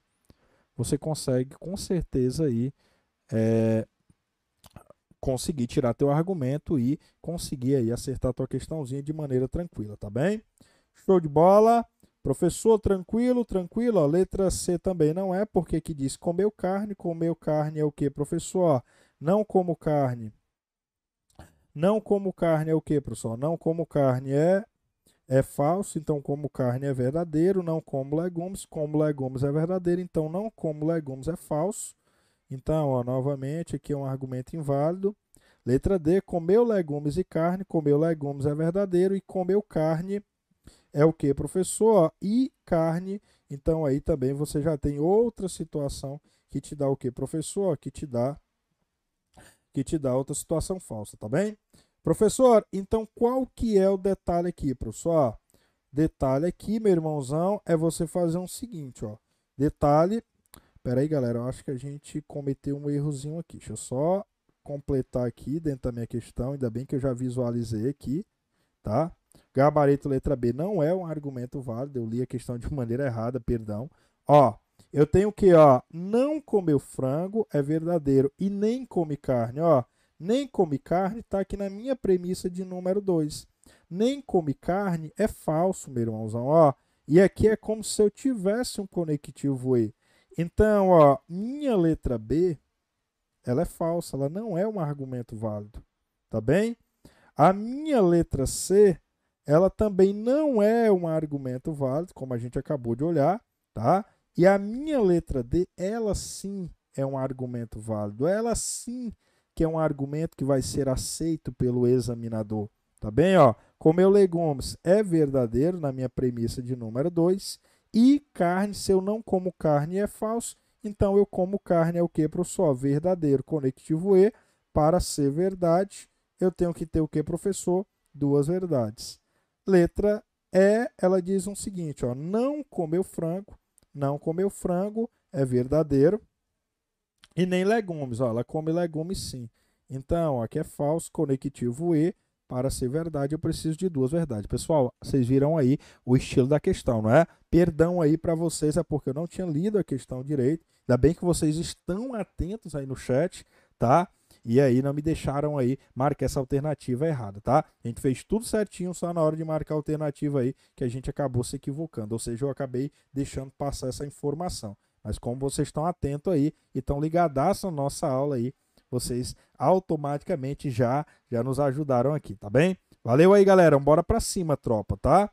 você consegue com certeza aí é, conseguir tirar teu argumento e conseguir aí acertar tua questãozinha de maneira tranquila, tá bem? Show de bola. Professor, tranquilo, tranquilo. Ó, letra C também não é, porque aqui diz comeu carne. Comeu carne é o que, professor? Não como carne. Não como carne é o que, professor? Não como carne é é falso, então como carne é verdadeiro, não como legumes, como legumes é verdadeiro, então não como legumes é falso. Então, ó, novamente, aqui é um argumento inválido. Letra D, comeu legumes e carne, comeu legumes é verdadeiro e comeu carne é o que, professor? E carne. Então aí também você já tem outra situação que te dá o que, professor? Que te dá que te dá outra situação falsa, tá bem? Professor, então qual que é o detalhe aqui, professor? Detalhe aqui, meu irmãozão, é você fazer um seguinte, ó. Detalhe. Pera aí, galera, eu acho que a gente cometeu um errozinho aqui. Deixa eu só completar aqui dentro da minha questão, ainda bem que eu já visualizei aqui, tá? Gabarito letra B não é um argumento válido. Eu li a questão de maneira errada, perdão. Ó, eu tenho que, ó, não comer frango é verdadeiro e nem come carne, ó. Nem come carne está aqui na minha premissa de número 2. Nem come carne é falso, meu irmãozão, ó. E aqui é como se eu tivesse um conectivo E. Então, ó, minha letra B, ela é falsa, ela não é um argumento válido, tá bem? A minha letra C, ela também não é um argumento válido, como a gente acabou de olhar, tá? E a minha letra D, ela sim é um argumento válido, ela sim que é um argumento que vai ser aceito pelo examinador, tá bem? Ó, comer legumes é verdadeiro na minha premissa de número 2, e carne, se eu não como carne é falso, então eu como carne é o que, professor? Verdadeiro, conectivo E, para ser verdade, eu tenho que ter o que, professor? Duas verdades. Letra E, ela diz o um seguinte, ó, não comeu frango, não comeu frango, é verdadeiro. E nem legumes, ó, ela come legumes sim. Então, aqui é falso, conectivo E, para ser verdade, eu preciso de duas verdades. Pessoal, vocês viram aí o estilo da questão, não é? Perdão aí para vocês, é porque eu não tinha lido a questão direito. Ainda bem que vocês estão atentos aí no chat, tá? E aí não me deixaram aí marcar essa alternativa errada, tá? A gente fez tudo certinho, só na hora de marcar a alternativa aí que a gente acabou se equivocando. Ou seja, eu acabei deixando passar essa informação. Mas como vocês estão atentos aí e estão ligados na nossa aula aí, vocês automaticamente já já nos ajudaram aqui, tá bem? Valeu aí, galera. Bora para cima, tropa, tá?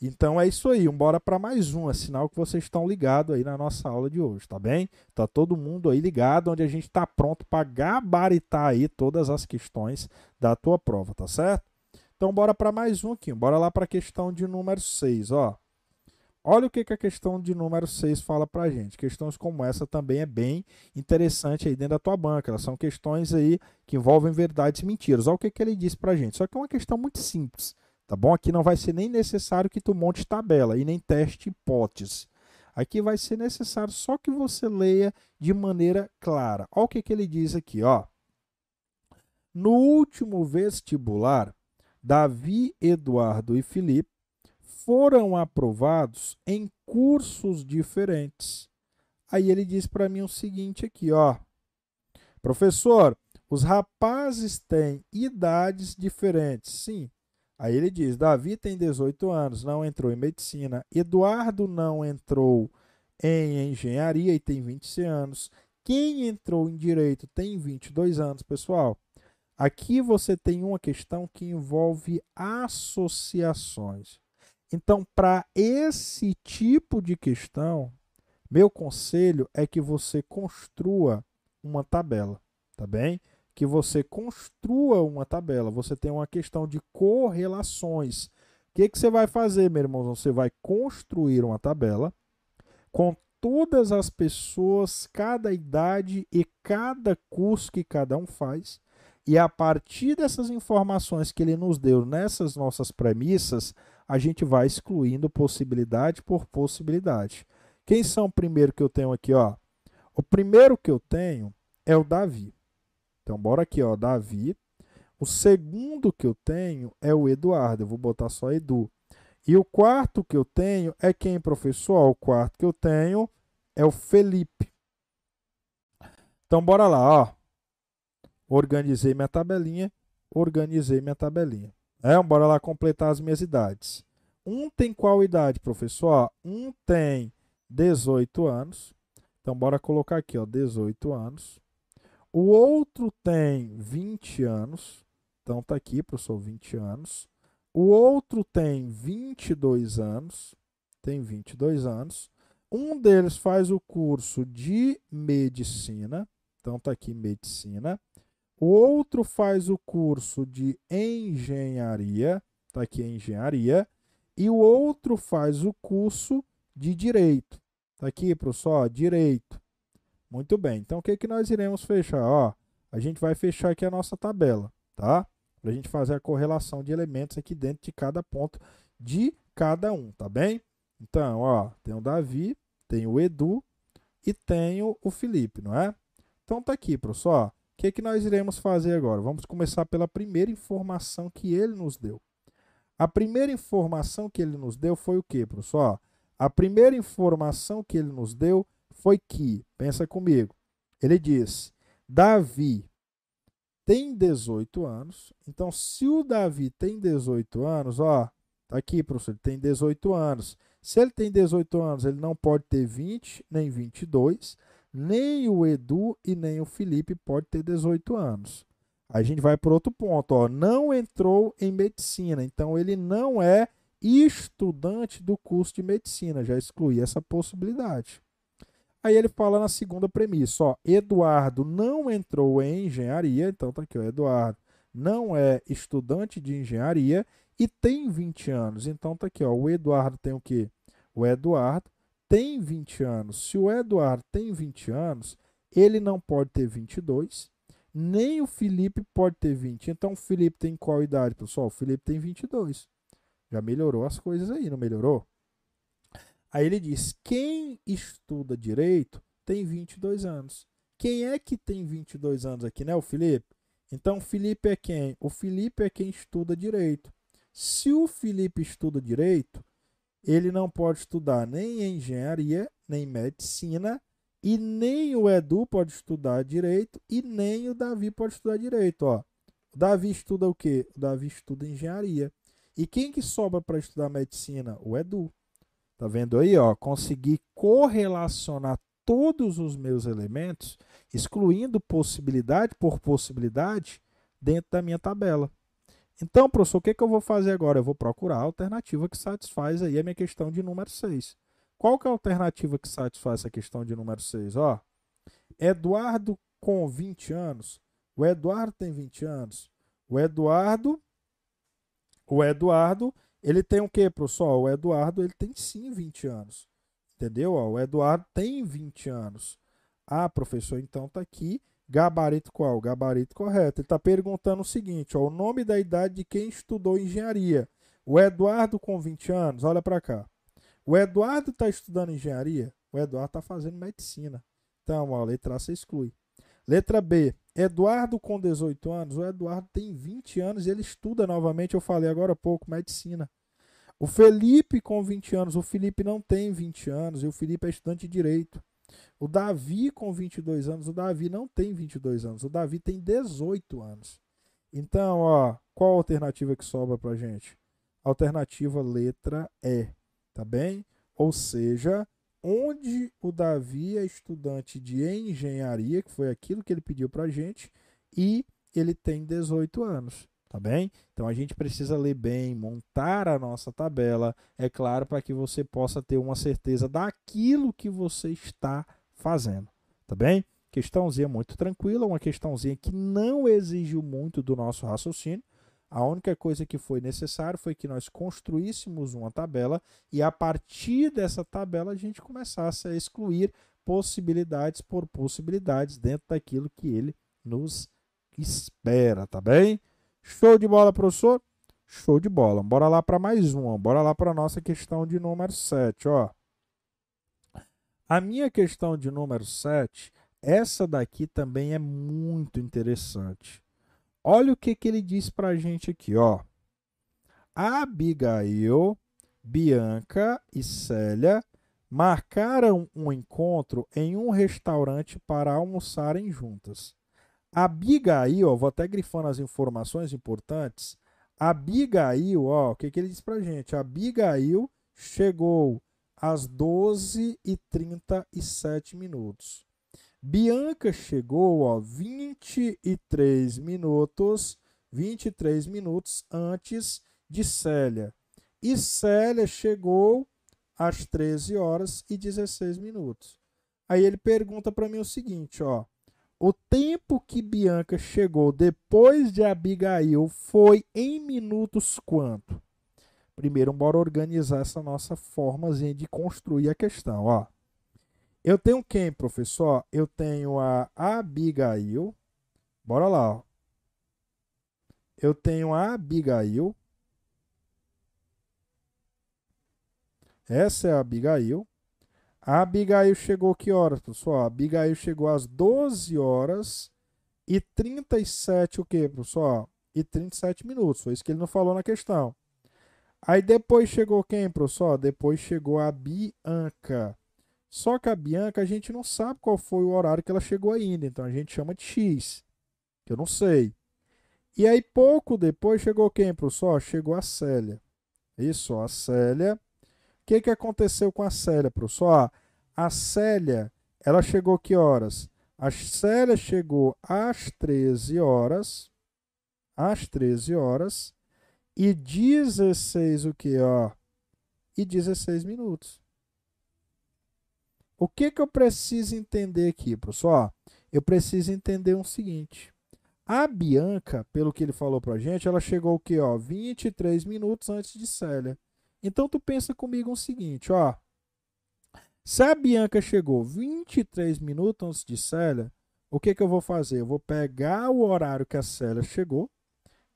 Então é isso aí, bora para mais um, é sinal que vocês estão ligados aí na nossa aula de hoje, tá bem? Tá todo mundo aí ligado, onde a gente está pronto para gabaritar aí todas as questões da tua prova, tá certo? Então bora para mais um aqui, bora lá para a questão de número 6, ó. Olha o que, que a questão de número 6 fala para a gente. Questões como essa também é bem interessante aí dentro da tua banca. Elas são questões aí que envolvem verdades e mentiras. Olha o que, que ele diz para a gente. Só que é uma questão muito simples. Tá bom? Aqui não vai ser nem necessário que tu monte tabela e nem teste hipótese. Aqui vai ser necessário só que você leia de maneira clara. Olha o que, que ele diz aqui, ó. No último vestibular, Davi, Eduardo e Felipe foram aprovados em cursos diferentes. Aí ele diz para mim o seguinte aqui, ó. Professor, os rapazes têm idades diferentes. Sim. Aí ele diz: Davi tem 18 anos, não entrou em medicina. Eduardo não entrou em engenharia e tem 20 anos. Quem entrou em direito tem 22 anos, pessoal. Aqui você tem uma questão que envolve associações. Então, para esse tipo de questão, meu conselho é que você construa uma tabela, tá bem? Que você construa uma tabela. Você tem uma questão de correlações. O que, que você vai fazer, meu irmão? Você vai construir uma tabela com todas as pessoas, cada idade e cada curso que cada um faz. E a partir dessas informações que ele nos deu nessas nossas premissas, a gente vai excluindo possibilidade por possibilidade. Quem são o primeiro que eu tenho aqui, ó? O primeiro que eu tenho é o Davi. Então, bora aqui, ó, Davi. O segundo que eu tenho é o Eduardo. Eu vou botar só Edu. E o quarto que eu tenho é quem, professor? O quarto que eu tenho é o Felipe. Então, bora lá, ó. Organizei minha tabelinha, organizei minha tabelinha. É, bora lá completar as minhas idades. Um tem qual idade, professor? Um tem 18 anos. Então, bora colocar aqui, ó, 18 anos. O outro tem 20 anos. Então, tá aqui, professor, 20 anos. O outro tem 22 anos. Tem 22 anos. Um deles faz o curso de medicina. Então, tá aqui, medicina. Outro faz o curso de engenharia. Tá aqui, engenharia. E o outro faz o curso de direito. Tá aqui, professor, direito. Muito bem. Então, o que, que nós iremos fechar? Ó, a gente vai fechar aqui a nossa tabela, tá? Para a gente fazer a correlação de elementos aqui dentro de cada ponto de cada um, tá bem? Então, ó, tem o Davi, tem o Edu e tem o Felipe, não é? Então, tá aqui, professor. O que, que nós iremos fazer agora? Vamos começar pela primeira informação que ele nos deu. A primeira informação que ele nos deu foi o que, professor? A primeira informação que ele nos deu foi que, pensa comigo, ele diz: Davi tem 18 anos. Então, se o Davi tem 18 anos, ó, tá aqui, professor, ele tem 18 anos. Se ele tem 18 anos, ele não pode ter 20, nem 22, nem o Edu e nem o Felipe pode ter 18 anos. Aí a gente vai para outro ponto, ó, não entrou em medicina, então ele não é estudante do curso de medicina, já excluí essa possibilidade. Aí ele fala na segunda premissa, ó, Eduardo não entrou em engenharia, então tá aqui, ó, Eduardo não é estudante de engenharia e tem 20 anos. Então tá aqui, ó, o Eduardo tem o quê? O Eduardo tem 20 anos. Se o Eduardo tem 20 anos, ele não pode ter 22, nem o Felipe pode ter 20. Então o Felipe tem qual idade, pessoal? O Felipe tem 22. Já melhorou as coisas aí, não melhorou? Aí ele diz: quem estuda direito tem 22 anos. Quem é que tem 22 anos aqui, né? O Felipe? Então, o Felipe é quem? O Felipe é quem estuda direito. Se o Felipe estuda direito, ele não pode estudar nem engenharia, nem medicina, e nem o Edu pode estudar direito, e nem o Davi pode estudar direito. Ó. O Davi estuda o quê? O Davi estuda engenharia. E quem que sobra para estudar medicina? O Edu. Tá vendo aí, ó? Consegui correlacionar todos os meus elementos, excluindo possibilidade por possibilidade, dentro da minha tabela. Então, professor, o que, que eu vou fazer agora? Eu vou procurar a alternativa que satisfaz aí a minha questão de número 6. Qual que é a alternativa que satisfaz essa questão de número 6? Ó, Eduardo com 20 anos. O Eduardo tem 20 anos. O Eduardo o Eduardo, ele tem o quê, professor? O Eduardo, ele tem sim 20 anos. Entendeu? O Eduardo tem 20 anos. Ah, professor, então tá aqui. Gabarito qual? Gabarito correto. Ele está perguntando o seguinte: ó, o nome da idade de quem estudou engenharia. O Eduardo com 20 anos, olha para cá. O Eduardo está estudando engenharia? O Eduardo está fazendo medicina. Então, a letra A você exclui. Letra B. Eduardo com 18 anos. O Eduardo tem 20 anos e ele estuda novamente, eu falei agora há pouco, medicina. O Felipe com 20 anos. O Felipe não tem 20 anos e o Felipe é estudante de direito. O Davi com 22 anos, o Davi não tem 22 anos, o Davi tem 18 anos. Então, ó, qual a alternativa que sobra pra gente? Alternativa letra E, tá bem? Ou seja, onde o Davi é estudante de engenharia, que foi aquilo que ele pediu pra gente, e ele tem 18 anos tá bem? Então a gente precisa ler bem, montar a nossa tabela, é claro, para que você possa ter uma certeza daquilo que você está fazendo, tá bem? Questãozinha muito tranquila, uma questãozinha que não exigiu muito do nosso raciocínio. A única coisa que foi necessário foi que nós construíssemos uma tabela e a partir dessa tabela a gente começasse a excluir possibilidades por possibilidades dentro daquilo que ele nos espera, tá bem? Show de bola, professor? Show de bola. Bora lá para mais uma. Bora lá para nossa questão de número 7, ó. A minha questão de número 7, essa daqui também é muito interessante. Olha o que, que ele diz para a gente aqui, ó. Abigail, Bianca e Célia marcaram um encontro em um restaurante para almoçarem juntas. Abigail, vou até grifando as informações importantes. Abigail, ó, o que, que ele diz pra gente? Abigail chegou às 12 e 37 minutos. Bianca chegou, ó, 23 minutos, 23 minutos antes de Célia. E Célia chegou às 13 horas e 16 minutos. Aí ele pergunta para mim o seguinte, ó: o tempo que Bianca chegou depois de Abigail foi em minutos quanto? Primeiro, bora organizar essa nossa formazinha de construir a questão. Ó. Eu tenho quem, professor? Eu tenho a Abigail. Bora lá. Ó. Eu tenho a Abigail. Essa é a Abigail. A Abigail chegou que horas, pessoal? A Abigail chegou às 12 horas e 37 o quê, pessoal? E 37 minutos. Foi isso que ele não falou na questão. Aí depois chegou quem, professor? Depois chegou a Bianca. Só que a Bianca a gente não sabe qual foi o horário que ela chegou ainda, então a gente chama de X, que eu não sei. E aí pouco depois chegou quem, professor? Chegou a Célia. Isso, a Célia que, que aconteceu com a Célia, professor? a Célia, ela chegou que horas? A Célia chegou às 13 horas, às 13 horas, e 16 o que, ó? E 16 minutos. O que, que eu preciso entender aqui, professor? Eu preciso entender o um seguinte. A Bianca, pelo que ele falou pra gente, ela chegou o que, ó? 23 minutos antes de Célia. Então tu pensa comigo o seguinte, ó. Se a Bianca chegou 23 minutos antes de Célia, o que que eu vou fazer? Eu vou pegar o horário que a Célia chegou,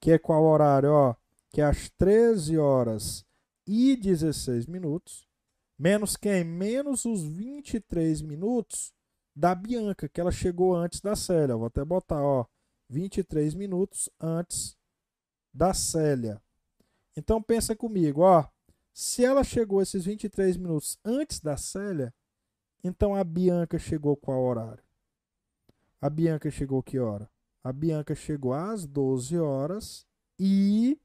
que é qual horário, ó? Que é às 13 horas e 16 minutos, menos quem? Menos os 23 minutos da Bianca, que ela chegou antes da Célia. Eu vou até botar, ó, 23 minutos antes da Célia. Então pensa comigo, ó. Se ela chegou esses 23 minutos antes da Célia, então a Bianca chegou qual horário? A Bianca chegou que hora? A Bianca chegou às 12 horas e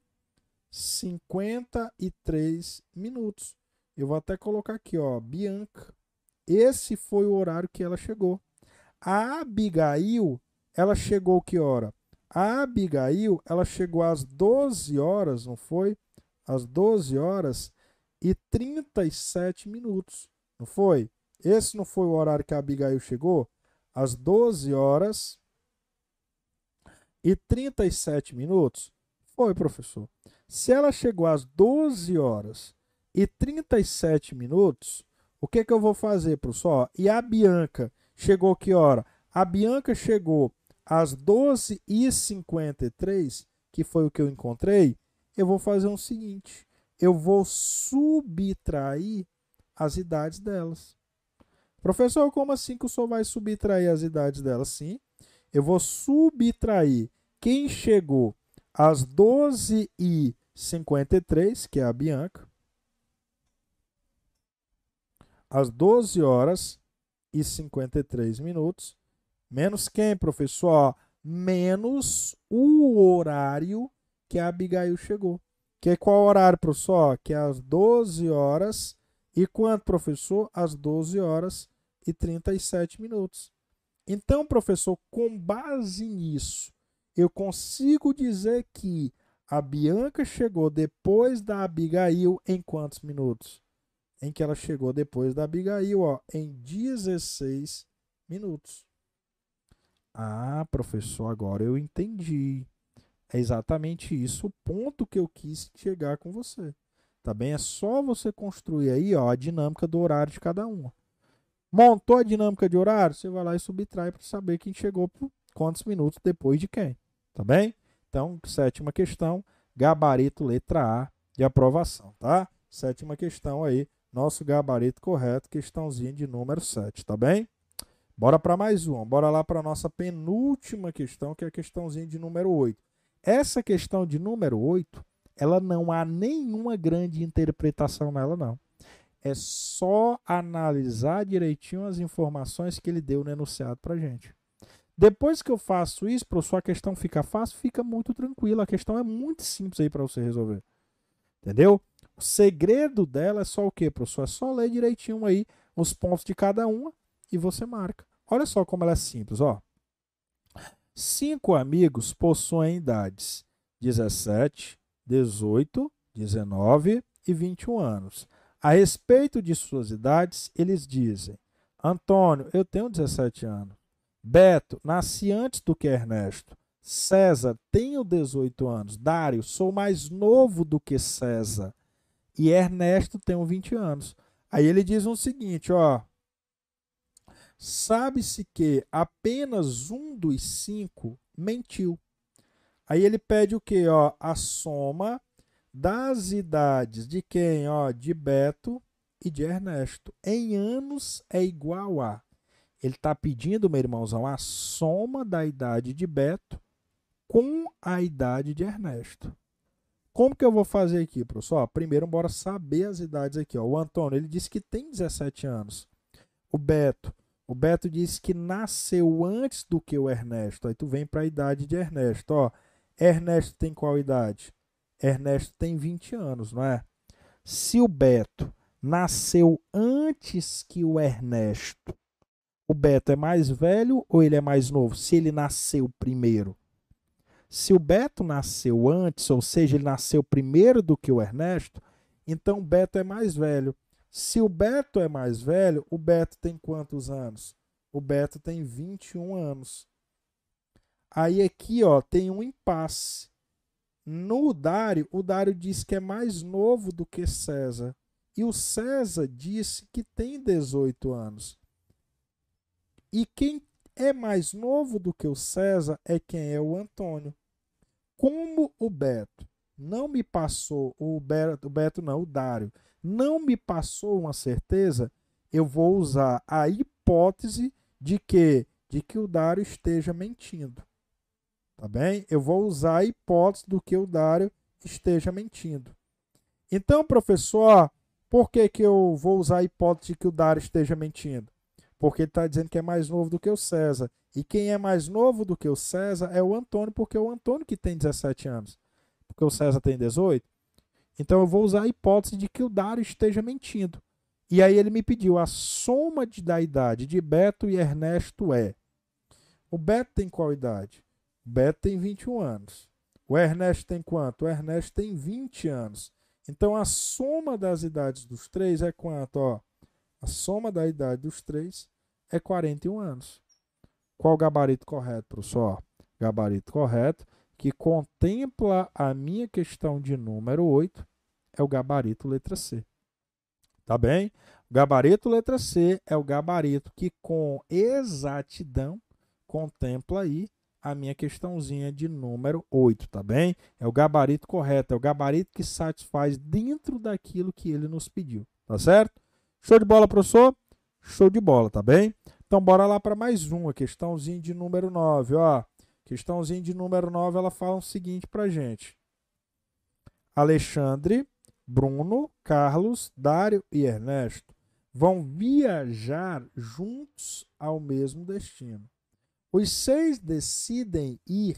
53 minutos. Eu vou até colocar aqui, ó, Bianca. Esse foi o horário que ela chegou. A Abigail, ela chegou que hora? A Abigail, ela chegou às 12 horas, não foi? Às 12 horas e 37 minutos. Não foi? Esse não foi o horário que a Abigail chegou? Às 12 horas e 37 minutos? Foi, professor. Se ela chegou às 12 horas e 37 minutos, o que, que eu vou fazer, professor? E a Bianca chegou que hora? A Bianca chegou às 12 e 53, que foi o que eu encontrei. Eu vou fazer o seguinte: eu vou subtrair as idades delas. Professor, como assim que o senhor vai subtrair as idades delas? Sim, eu vou subtrair quem chegou às 12 e 53, que é a Bianca, às 12 horas e 53 minutos. Menos quem, professor? Menos o horário que a Abigail chegou. Que é qual horário, professor? Que é às 12 horas. E quanto, professor? Às 12 horas e 37 minutos. Então, professor, com base nisso, eu consigo dizer que a Bianca chegou depois da Abigail em quantos minutos? Em que ela chegou depois da Abigail, ó, em 16 minutos. Ah, professor, agora eu entendi. É exatamente isso o ponto que eu quis chegar com você. Tá bem? É só você construir aí ó, a dinâmica do horário de cada uma. Montou a dinâmica de horário, você vai lá e subtrai para saber quem chegou por quantos minutos depois de quem. Tá bem? Então, sétima questão, gabarito letra A de aprovação, tá? Sétima questão aí, nosso gabarito correto, questãozinha de número 7, tá bem? Bora para mais uma, bora lá para nossa penúltima questão, que é a questãozinha de número 8. Essa questão de número 8, ela não há nenhuma grande interpretação nela, não. É só analisar direitinho as informações que ele deu no enunciado para gente. Depois que eu faço isso, para sua questão ficar fácil, fica muito tranquila. A questão é muito simples aí para você resolver. Entendeu? O segredo dela é só o quê, professor? É só ler direitinho aí os pontos de cada uma e você marca. Olha só como ela é simples, ó. Cinco amigos possuem idades 17, 18, 19 e 21 anos. A respeito de suas idades, eles dizem: Antônio, eu tenho 17 anos. Beto, nasci antes do que Ernesto. César, tenho 18 anos. Dário, sou mais novo do que César. E Ernesto, tenho 20 anos. Aí ele diz o seguinte, ó. Sabe-se que apenas um dos cinco mentiu. Aí ele pede o que? Ó, a soma das idades de quem? Ó, de Beto e de Ernesto. Em anos é igual a. Ele está pedindo, meu irmãozão, a soma da idade de Beto com a idade de Ernesto. Como que eu vou fazer aqui, professor? Ó, primeiro, bora saber as idades aqui. Ó. O Antônio, ele disse que tem 17 anos. O Beto, o Beto disse que nasceu antes do que o Ernesto. Aí tu vem para a idade de Ernesto. Ó, Ernesto tem qual idade? Ernesto tem 20 anos, não é? Se o Beto nasceu antes que o Ernesto, o Beto é mais velho ou ele é mais novo? Se ele nasceu primeiro. Se o Beto nasceu antes, ou seja, ele nasceu primeiro do que o Ernesto, então o Beto é mais velho. Se o Beto é mais velho, o Beto tem quantos anos? O Beto tem 21 anos. Aí aqui, ó, tem um impasse. No Dário, o Dário diz que é mais novo do que César. E o César disse que tem 18 anos. E quem é mais novo do que o César é quem é o Antônio. Como o Beto não me passou, o Beto, o Beto não, o Dário, não me passou uma certeza, eu vou usar a hipótese de que de que o Dário esteja mentindo. Tá bem? Eu vou usar a hipótese do que o Dário esteja mentindo. Então, professor, por que, que eu vou usar a hipótese de que o Dário esteja mentindo? Porque ele está dizendo que é mais novo do que o César. E quem é mais novo do que o César é o Antônio, porque é o Antônio que tem 17 anos. Porque o César tem 18. Então eu vou usar a hipótese de que o Dário esteja mentindo. E aí ele me pediu a soma de, da idade de Beto e Ernesto é. O Beto tem qual idade? O Beto tem 21 anos. O Ernesto tem quanto? O Ernesto tem 20 anos. Então a soma das idades dos três é quanto? Ó, a soma da idade dos três é 41 anos. Qual o gabarito correto, professor? Gabarito correto que contempla a minha questão de número 8 é o gabarito letra C. Tá bem? O gabarito letra C é o gabarito que com exatidão contempla aí a minha questãozinha de número 8, tá bem? É o gabarito correto, é o gabarito que satisfaz dentro daquilo que ele nos pediu, tá certo? Show de bola, professor? Show de bola, tá bem? Então bora lá para mais uma, questãozinha de número 9, ó. Questãozinha de número 9, ela fala o seguinte para gente. Alexandre, Bruno, Carlos, Dário e Ernesto vão viajar juntos ao mesmo destino. Os seis decidem ir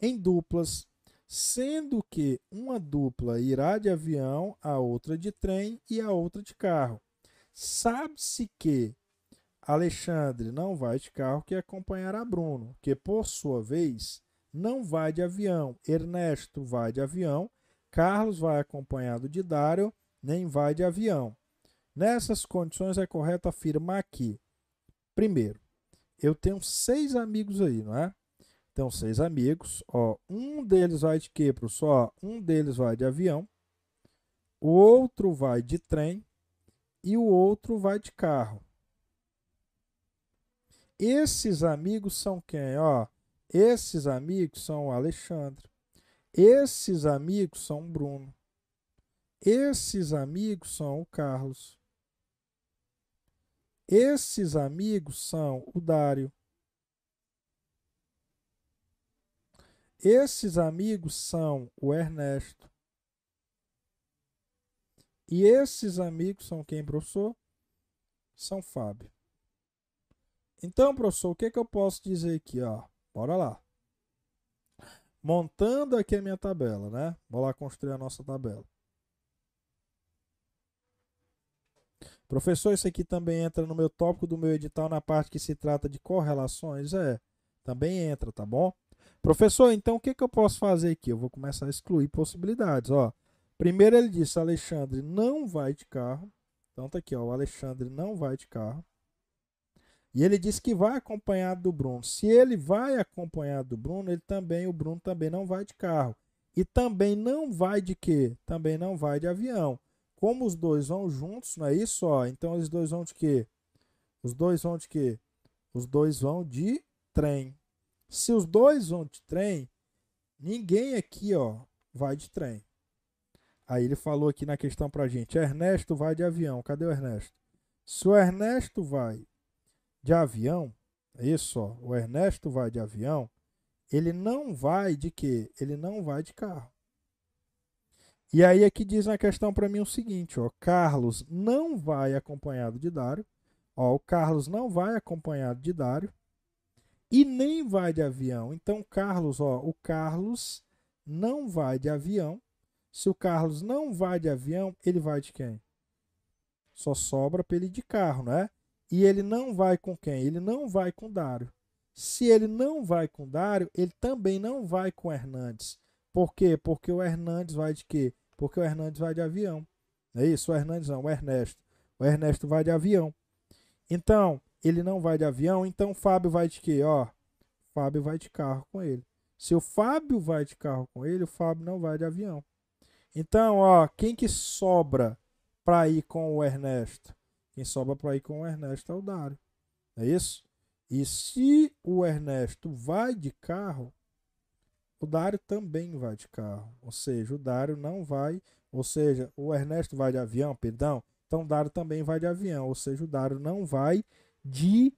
em duplas, sendo que uma dupla irá de avião, a outra de trem e a outra de carro. Sabe-se que Alexandre não vai de carro, que acompanhará Bruno, que por sua vez não vai de avião. Ernesto vai de avião, Carlos vai acompanhado de Dário, nem vai de avião. Nessas condições é correto afirmar que, primeiro, eu tenho seis amigos aí, não é? Então, seis amigos, ó, um deles vai de quê, professor? Um deles vai de avião, o outro vai de trem e o outro vai de carro. Esses amigos são quem? Ó, esses amigos são o Alexandre. Esses amigos são o Bruno. Esses amigos são o Carlos. Esses amigos são o Dário. Esses amigos são o Ernesto. E esses amigos são quem, professor? São Fábio. Então, professor, o que, é que eu posso dizer aqui? Ó? Bora lá. Montando aqui a minha tabela, né? Vou lá construir a nossa tabela. Professor, isso aqui também entra no meu tópico do meu edital na parte que se trata de correlações? É, também entra, tá bom? Professor, então o que, que eu posso fazer aqui? Eu vou começar a excluir possibilidades. Ó, primeiro ele disse, Alexandre não vai de carro. Então tá aqui, ó, o Alexandre não vai de carro. E ele disse que vai acompanhado do Bruno. Se ele vai acompanhado do Bruno, ele também, o Bruno também não vai de carro. E também não vai de quê? Também não vai de avião. Como os dois vão juntos, não é isso? Ó, então os dois vão de quê? Os dois vão de quê? Os dois vão de trem. Se os dois vão de trem, ninguém aqui, ó, vai de trem. Aí ele falou aqui na questão pra gente: Ernesto vai de avião. Cadê o Ernesto? Se o Ernesto vai de avião, é isso, ó, o Ernesto vai de avião, ele não vai de quê? Ele não vai de carro. E aí aqui diz na questão para mim o seguinte, ó, Carlos não vai acompanhado de Dário, ó, o Carlos não vai acompanhado de Dário e nem vai de avião. Então Carlos, ó, o Carlos não vai de avião. Se o Carlos não vai de avião, ele vai de quem? Só sobra para ele de carro, né? E ele não vai com quem? Ele não vai com Dário. Se ele não vai com Dário, ele também não vai com Hernandes. Por quê? Porque o Hernandes vai de quê? Porque o Hernandes vai de avião. É isso? O Hernandes não, o Ernesto. O Ernesto vai de avião. Então, ele não vai de avião, então o Fábio vai de quê? Ó, Fábio vai de carro com ele. Se o Fábio vai de carro com ele, o Fábio não vai de avião. Então, ó, quem que sobra para ir com o Ernesto? Quem sobra para ir com o Ernesto é o Dário. É isso? E se o Ernesto vai de carro, o Dário também vai de carro. Ou seja, o Dário não vai. Ou seja, o Ernesto vai de avião, perdão. Então o Dário também vai de avião. Ou seja, o Dário não vai de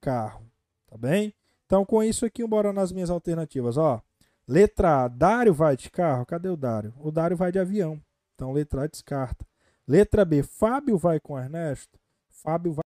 carro. Tá bem? Então, com isso aqui, bora nas minhas alternativas. Ó, letra A, Dário vai de carro. Cadê o Dário? O Dário vai de avião. Então, letra A descarta. Letra B, Fábio vai com Ernesto. Fábio vai.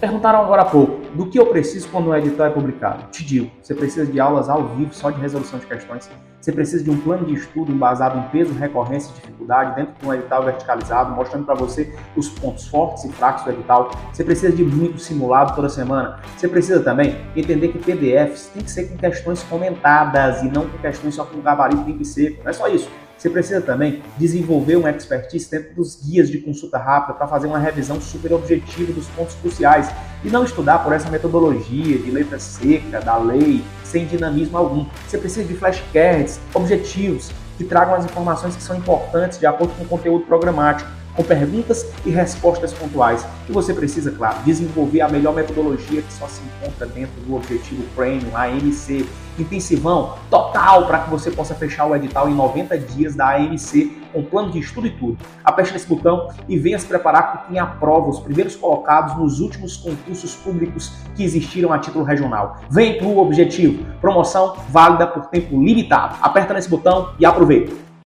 Perguntaram agora há pouco, do que eu preciso quando um edital é publicado? Te digo, você precisa de aulas ao vivo só de resolução de questões, você precisa de um plano de estudo embasado em peso, recorrência e dificuldade dentro de um edital verticalizado, mostrando para você os pontos fortes e fracos do edital. Você precisa de muito simulado toda semana. Você precisa também entender que PDFs tem que ser com questões comentadas e não com questões só com gabarito limpo e seco. Não é só isso. Você precisa também desenvolver uma expertise dentro dos guias de consulta rápida para fazer uma revisão super objetiva dos pontos cruciais e não estudar por essa metodologia de letra seca, da lei, sem dinamismo algum. Você precisa de flashcards objetivos que tragam as informações que são importantes de acordo com o conteúdo programático com perguntas e respostas pontuais. E você precisa, claro, desenvolver a melhor metodologia que só se encontra dentro do Objetivo Premium, AMC. Intensivão total para que você possa fechar o edital em 90 dias da AMC com plano de estudo e tudo. Aperte nesse botão e venha se preparar com quem aprova os primeiros colocados nos últimos concursos públicos que existiram a título regional. Vem para o Objetivo. Promoção válida por tempo limitado. Aperta nesse botão e aproveita.